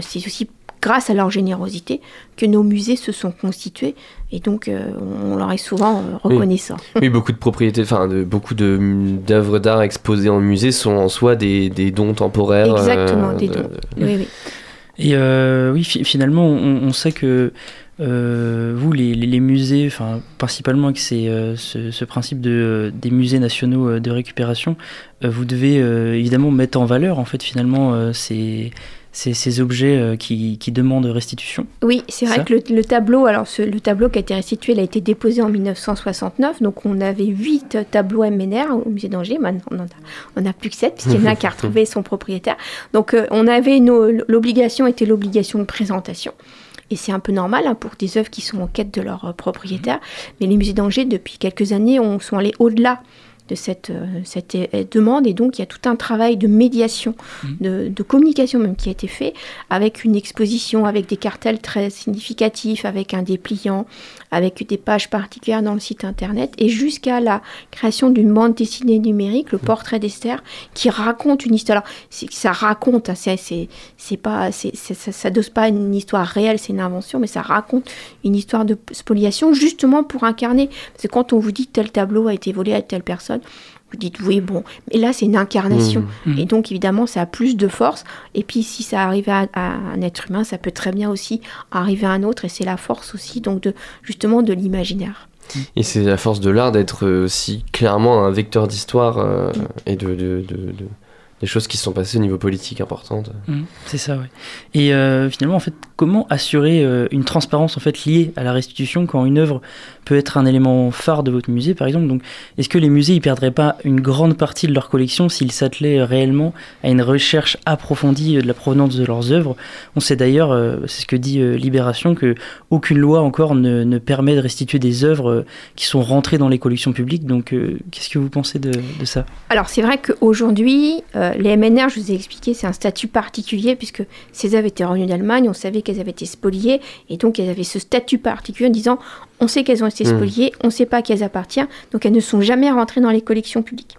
c'est aussi grâce à leur générosité que nos musées se sont constitués et donc euh, on leur est souvent euh, reconnaissant. Oui. beaucoup de propriétés, enfin de, beaucoup d'œuvres d'art exposées en musée sont en soi des, des dons temporaires. Exactement, euh, des dons. Oui, oui. Et oui, finalement, on, sait que vous, les, les, musées, enfin, principalement avec ce, ce, principe de, des musées nationaux de récupération, vous devez évidemment mettre en valeur, en fait, finalement, ces, ces, ces objets euh, qui, qui, demandent restitution. Oui, c'est vrai que le, tableau, alors le tableau qui a été restitué, il a été déposé en 1969, donc on avait huit tableaux MNR au musée d'Angers, maintenant on n'a plus que sept, puisqu'il y en a qui a retrouvé son propriétaire. Donc euh, on avait l'obligation était l'obligation de présentation. Et c'est un peu normal hein, pour des œuvres qui sont en quête de leur euh, propriétaire. Mais les musées d'Angers, depuis quelques années, ont, sont allés au-delà de cette, euh, cette demande. Et donc, il y a tout un travail de médiation, mmh. de, de, communication même qui a été fait, avec une exposition, avec des cartels très significatifs, avec un dépliant, avec des pages particulières dans le site internet, et jusqu'à la création d'une bande dessinée numérique, le mmh. portrait d'Esther, qui raconte une histoire. Alors, ça raconte, hein, c'est pas, ça, ça dose pas une histoire réelle, c'est une invention, mais ça raconte une histoire de spoliation, justement pour incarner. Parce que quand on vous dit tel tableau a été volé à telle personne, vous dites oui, bon, mais là c'est une incarnation. Mmh. Mmh. Et donc évidemment ça a plus de force. Et puis si ça arrive à, un être humain, ça peut très bien aussi arriver à un autre. Et c'est la force aussi donc de justement de l'imaginaire. Et c'est la force de l'art d'être aussi clairement un vecteur d'histoire euh, mmh. et de, de, des choses qui se sont passées au niveau politique importante. c'est ça, oui. Et euh, finalement, en fait, comment assurer euh, une transparence en fait liée à la restitution quand une œuvre peut être un élément phare de votre musée, par exemple. Donc, est-ce que les musées ne perdraient pas une grande partie de leur collection s'ils s'attelaient réellement à une recherche approfondie de la provenance de leurs œuvres? On sait d'ailleurs, euh, c'est ce que dit euh, Libération, que aucune loi encore ne, permet de restituer des œuvres euh, qui sont rentrées dans les collections publiques. Donc, qu'est-ce que vous pensez de, de ça? Alors, c'est vrai qu'aujourd'hui, les MNR, je vous ai expliqué, c'est un statut particulier puisque ces œuvres étaient revenues d'Allemagne, on savait qu'elles avaient été spoliées et donc elles avaient ce statut particulier en disant on sait qu'elles ont été hmm. spoliées, on ne sait pas à qui elles appartiennent, donc elles ne sont jamais rentrées dans les collections publiques.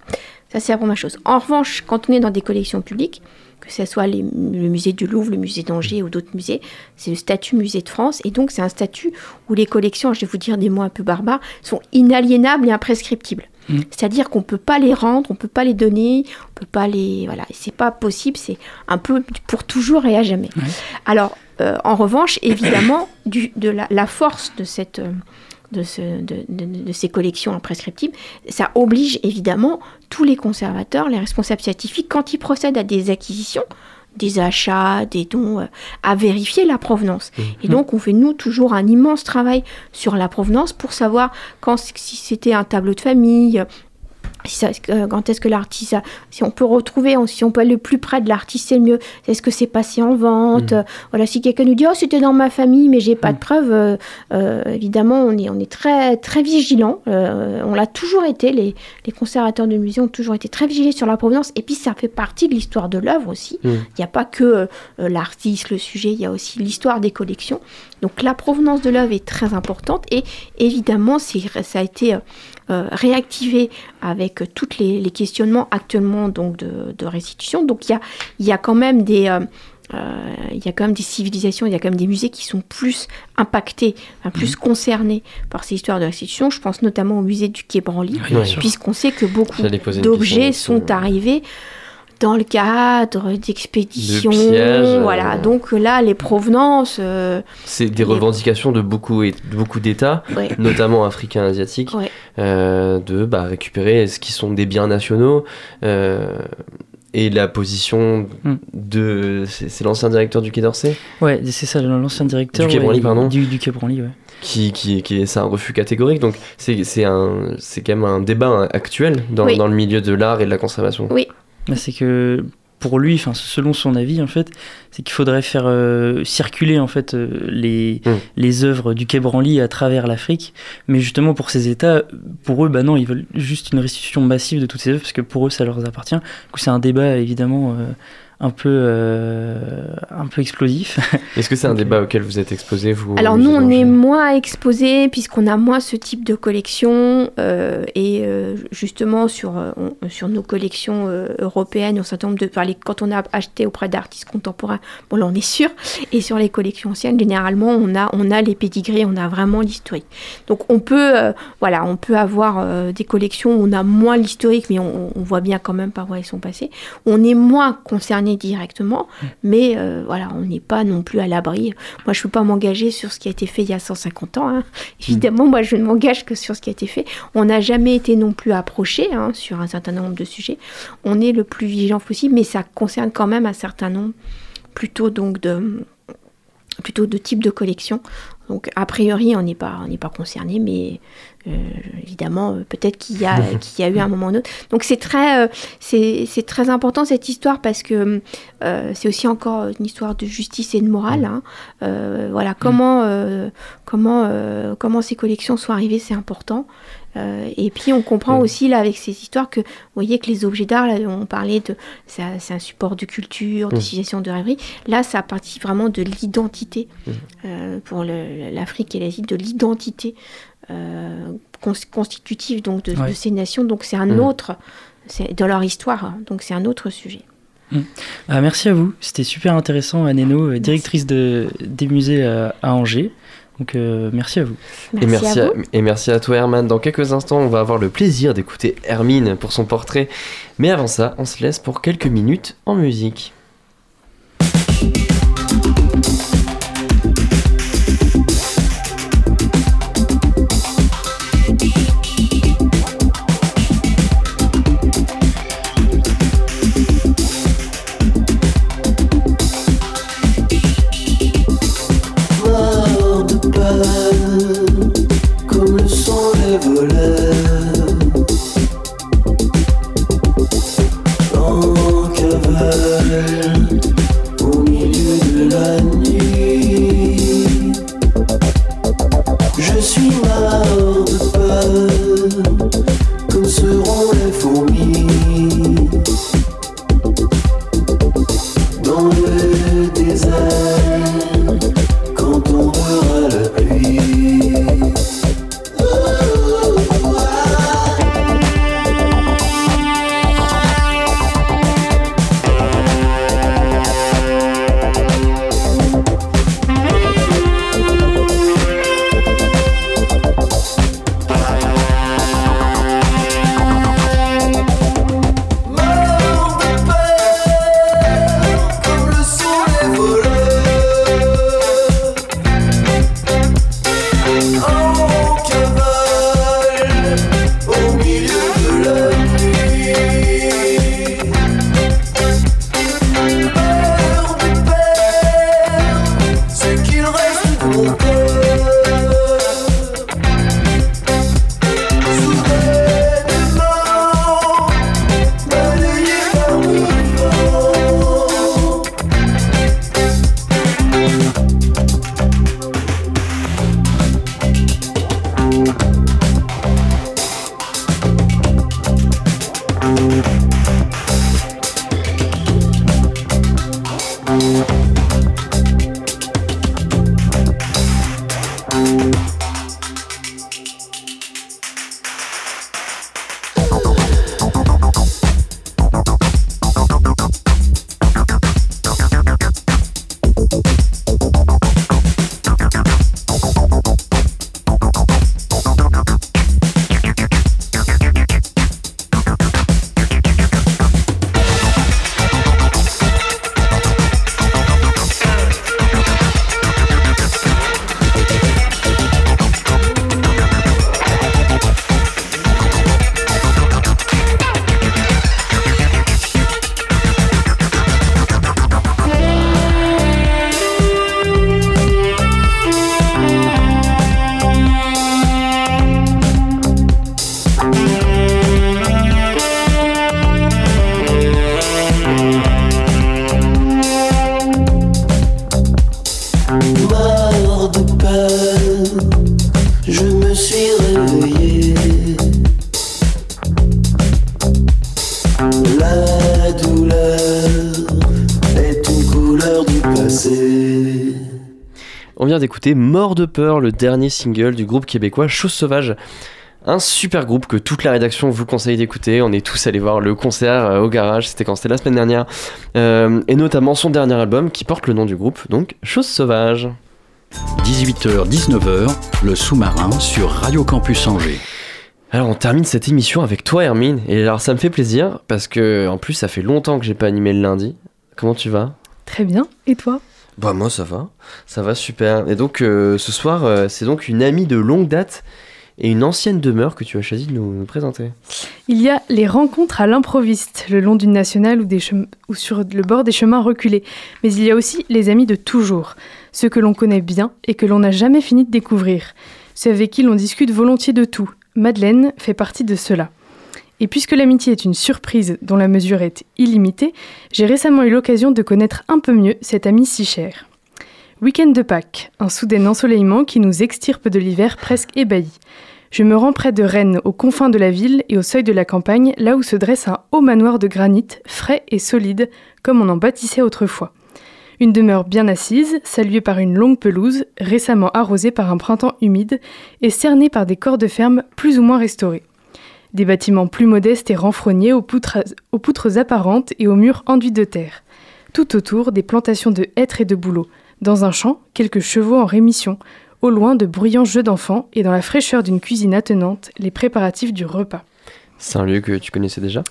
Ça, c'est la première chose. En revanche, quand on est dans des collections publiques, que ce soit le musée du Louvre, le musée d'Angers ou d'autres musées, c'est le statut musée de France. Et donc, c'est un statut où les collections, je vais vous dire des mots un peu barbares, sont inaliénables et imprescriptibles. Hmm. C'est-à-dire qu'on ne peut pas les rendre, on ne peut pas les donner, on peut pas les... Voilà, c'est pas possible, c'est un peu pour toujours et à jamais. Alors, euh, en revanche, évidemment, de la, force de, cette, euh, de, ces collections imprescriptibles, ça oblige évidemment tous les conservateurs, les responsables scientifiques, quand ils procèdent à des acquisitions, des achats, des dons, euh, à vérifier la provenance. Mmh. Et donc, on fait, nous, toujours un immense travail sur la provenance pour savoir quand, si c'était un tableau de famille, euh, quand est-ce que l'artiste, si on peut retrouver, si on peut aller le plus près de l'artiste, c'est le mieux. Est-ce que c'est passé en vente mm. Voilà, si quelqu'un nous dit oh c'était dans ma famille, mais j'ai pas de mm. preuves, euh, euh, évidemment on est on est très très vigilant. on l'a toujours été. Les, les conservateurs de musée ont toujours été très vigilés sur la provenance. Et puis ça fait partie de l'histoire de l'œuvre aussi. Mm. Il n'y a pas que l'artiste, le sujet, il y a aussi l'histoire des collections. Donc la provenance de l'œuvre est très importante et évidemment ça a été euh, réactivé avec tous les, questionnements actuellement donc de, restitution. Donc il y a, y a quand même des euh, euh, il y a quand même des civilisations, il y a quand même des musées qui sont plus impactés, plus mmh. concernés par ces histoires de restitution. Je pense notamment au musée du Quai Branly, puisqu'on sait que beaucoup d'objets sont arrivés dans le cadre d'expéditions. voilà, euh, donc là, les provenances. Euh, c'est des revendications de beaucoup, et, beaucoup d'États, notamment africains, asiatiques, euh, de bah, récupérer ce qui sont des biens nationaux. et la position Mm. de. C'est c'est l'ancien directeur du Quai d'Orsay? Ouais, c'est ça, l'ancien directeur. Du Quai ouais, Branly, pardon. Du, du Quai Branly, ouais. qui, qui, qui est, c'est un refus catégorique. Donc c'est, c'est, un, c'est quand même un débat actuel dans, Oui. dans le milieu de l'art et de la conservation. Oui. Bah, c'est que pour lui, enfin selon son avis en fait, c'est qu'il faudrait faire euh, circuler en fait euh, les Mm. les œuvres du Quai Branly à travers l'Afrique, mais justement pour ces États, pour eux, bah non, ils veulent juste une restitution massive de toutes ces œuvres parce que pour eux ça leur appartient. Du coup, c'est un débat évidemment euh, un peu euh, un peu explosif. Est-ce que c'est un débat auquel vous êtes exposé vous Alors nous, on est moins exposés puisqu'on a moins ce type de collection euh, et euh, justement sur, euh, on- sur nos collections euh, européennes, un certain nombre de, les- quand on a acheté auprès d'artistes contemporains, bon là on est sûr, et sur les collections anciennes, généralement on a, on a les pédigrés, on a vraiment l'historique. Donc on peut, euh, voilà, on peut avoir euh, des collections où on a moins l'historique, mais on, on voit bien quand même par où elles sont passées. On est moins concerné directement, mais euh, voilà, on n'est pas non plus à l'abri. Moi, je ne peux pas m'engager sur ce qui a été fait il y a 150 ans. hein. Évidemment, moi, je ne m'engage que sur ce qui a été fait. On n'a jamais été non plus approché hein, sur un certain nombre de sujets. On est le plus vigilant possible, mais ça concerne quand même un certain nombre plutôt donc de plutôt de types de collections. Donc a priori, on n'est pas on n'est pas concerné, mais euh, évidemment, euh, peut-être qu'il y a qu'il y a eu un moment ou un autre. Donc c'est très euh, c'est c'est très important cette histoire parce que euh, c'est aussi encore une histoire de justice et de morale. hein. Voilà comment comment comment ces collections sont arrivées, c'est important. Euh, et puis on comprend aussi là avec ces histoires que vous voyez que les objets d'art, là on parlait de c'est un- c'est un support de culture, de civilisation, de rêverie. Là, ça partie vraiment de l'identité euh, pour l'Afrique et l'Asie, de l'identité euh, cons- constitutive donc de, Ouais. de ces nations. Donc c'est un autre, c'est dans leur histoire. hein. Donc c'est un autre sujet. Ah, merci à vous, c'était super intéressant, Aneno, euh, directrice de, des musées à Angers. Donc euh, merci à vous. Et merci, à, et merci à toi Herman. Dans quelques instants, on va avoir le plaisir d'écouter Hermine pour son portrait. Mais avant ça, on se laisse pour quelques minutes en musique. Seront les Mort de peur, le dernier single du groupe québécois Chose Sauvage. Un super groupe que toute la rédaction vous conseille d'écouter. On est tous allés voir le concert euh, au garage, c'était quand? C'était la semaine dernière. Euh, et notamment son dernier album qui porte le nom du groupe, donc Chose Sauvage. 18h-19h, le sous-marin sur Radio Campus Angers. Alors on termine cette émission avec toi Hermine, et alors ça me fait plaisir parce que en plus ça fait longtemps que j'ai pas animé le lundi. Comment tu vas? Très bien, et toi? Bah moi ça va, ça va super. Et donc euh, ce soir euh, c'est donc une amie de longue date et une ancienne demeure que tu as choisi de nous, présenter. Il y a les rencontres à l'improviste, le long d'une nationale ou, des ou sur le bord des chemins reculés. Mais il y a aussi les amis de toujours, ceux que l'on connaît bien et que l'on n'a jamais fini de découvrir, ceux avec qui l'on discute volontiers de tout. Madeleine fait partie de cela. Et puisque l'amitié est une surprise dont la mesure est illimitée, j'ai récemment eu l'occasion de connaître un peu mieux cette amie si chère. Week-end de Pâques, un soudain ensoleillement qui nous extirpe de l'hiver presque ébahi. Je me rends près de Rennes, aux confins de la ville et au seuil de la campagne, là où se dresse un haut manoir de granit, frais et solide, comme on en bâtissait autrefois. Une demeure bien assise, saluée par une longue pelouse, récemment arrosée par un printemps humide et cernée par des corps de ferme plus ou moins restaurés. Des bâtiments plus modestes et renfrognés aux poutres, aux poutres apparentes et aux murs enduits de terre. Tout autour, des plantations de hêtres et de bouleaux. Dans un champ, quelques chevaux en rémission. Au loin, de bruyants jeux d'enfants et dans la fraîcheur d'une cuisine attenante, les préparatifs du repas. C'est un lieu que tu connaissais déjà?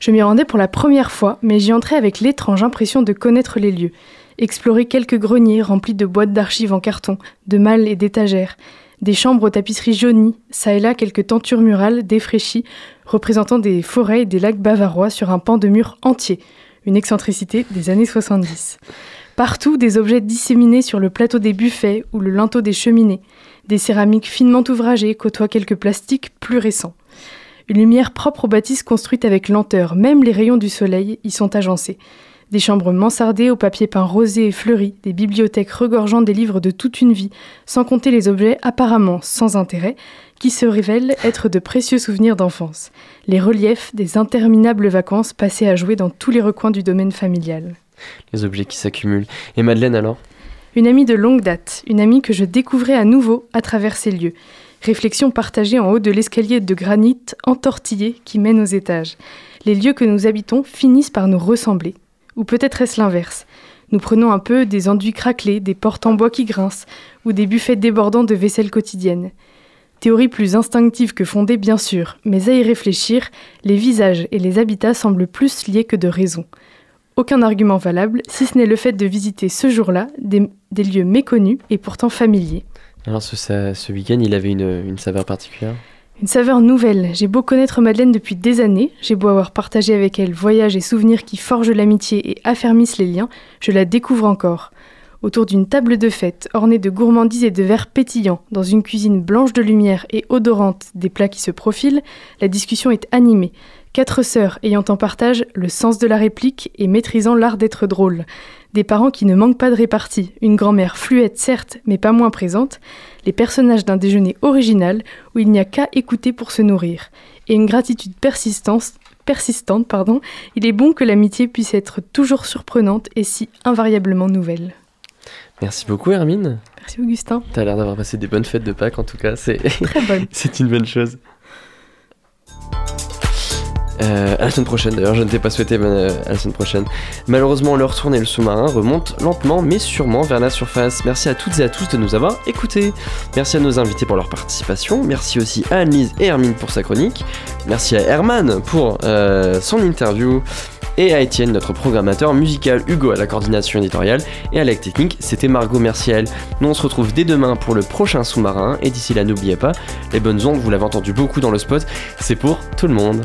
Je m'y rendais pour la première fois, mais j'y entrais avec l'étrange impression de connaître les lieux. Explorer quelques greniers remplis de boîtes d'archives en carton, de malles et d'étagères, des chambres aux tapisseries jaunies, ça et là quelques tentures murales défraîchies, représentant des forêts et des lacs bavarois sur un pan de mur entier, une excentricité des années 70. Partout, des objets disséminés sur le plateau des buffets ou le linteau des cheminées. Des céramiques finement ouvragées côtoient quelques plastiques plus récents. Une lumière propre aux bâtisses construites avec lenteur, même les rayons du soleil y sont agencés. Des chambres mansardées au papier peint rosé et fleuri, des bibliothèques regorgeant des livres de toute une vie, sans compter les objets apparemment sans intérêt, qui se révèlent être de précieux souvenirs d'enfance. Les reliefs des interminables vacances passées à jouer dans tous les recoins du domaine familial. Les objets qui s'accumulent. Et Madeleine alors? Une amie de longue date, une amie que je découvrais à nouveau à travers ces lieux. Réflexion partagée en haut de l'escalier de granit entortillé qui mène aux étages. Les lieux que nous habitons finissent par nous ressembler. Ou peut-être est-ce l'inverse. Nous prenons un peu des enduits craquelés, des portes en bois qui grincent, ou des buffets débordants de vaisselle quotidienne. Théorie plus instinctive que fondée, bien sûr, mais à y réfléchir, les visages et les habitats semblent plus liés que de raison. Aucun argument valable, si ce n'est le fait de visiter ce jour-là des, lieux méconnus et pourtant familiers. Alors ce, week-end, il avait une saveur particulière? Une saveur nouvelle. J'ai beau connaître Madeleine depuis des années, j'ai beau avoir partagé avec elle voyages et souvenirs qui forgent l'amitié et affermissent les liens, je la découvre encore. Autour d'une table de fête, ornée de gourmandises et de verres pétillants, dans une cuisine blanche de lumière et odorante des plats qui se profilent, la discussion est animée. Quatre sœurs ayant en partage le sens de la réplique et maîtrisant l'art d'être drôle. Des parents qui ne manquent pas de répartie, une grand-mère fluette certes, mais pas moins présente, les personnages d'un déjeuner original où il n'y a qu'à écouter pour se nourrir, et une gratitude persistante, persistante pardon, il est bon que l'amitié puisse être toujours surprenante et si invariablement nouvelle. Merci beaucoup Hermine. Merci Augustin. T'as l'air d'avoir passé des bonnes fêtes de Pâques en tout cas, c'est Très bonne. c'est une bonne chose. Euh, à la semaine prochaine d'ailleurs, je ne t'ai pas souhaité mais, euh, à la semaine prochaine. Malheureusement, le retour et le sous-marin remonte lentement mais sûrement vers la surface. Merci à toutes et à tous de nous avoir écoutés. Merci à nos invités pour leur participation. Merci aussi à Anne-Lise et Hermine pour sa chronique. Merci à Herman pour euh, son interview. Et à Étienne, notre programmateur musical, Hugo à la coordination éditoriale et à la technique, c'était Margot Merciel. Nous on se retrouve dès demain pour le prochain sous-marin et d'ici là n'oubliez pas, les bonnes ondes, vous l'avez entendu beaucoup dans le spot, c'est pour tout le monde.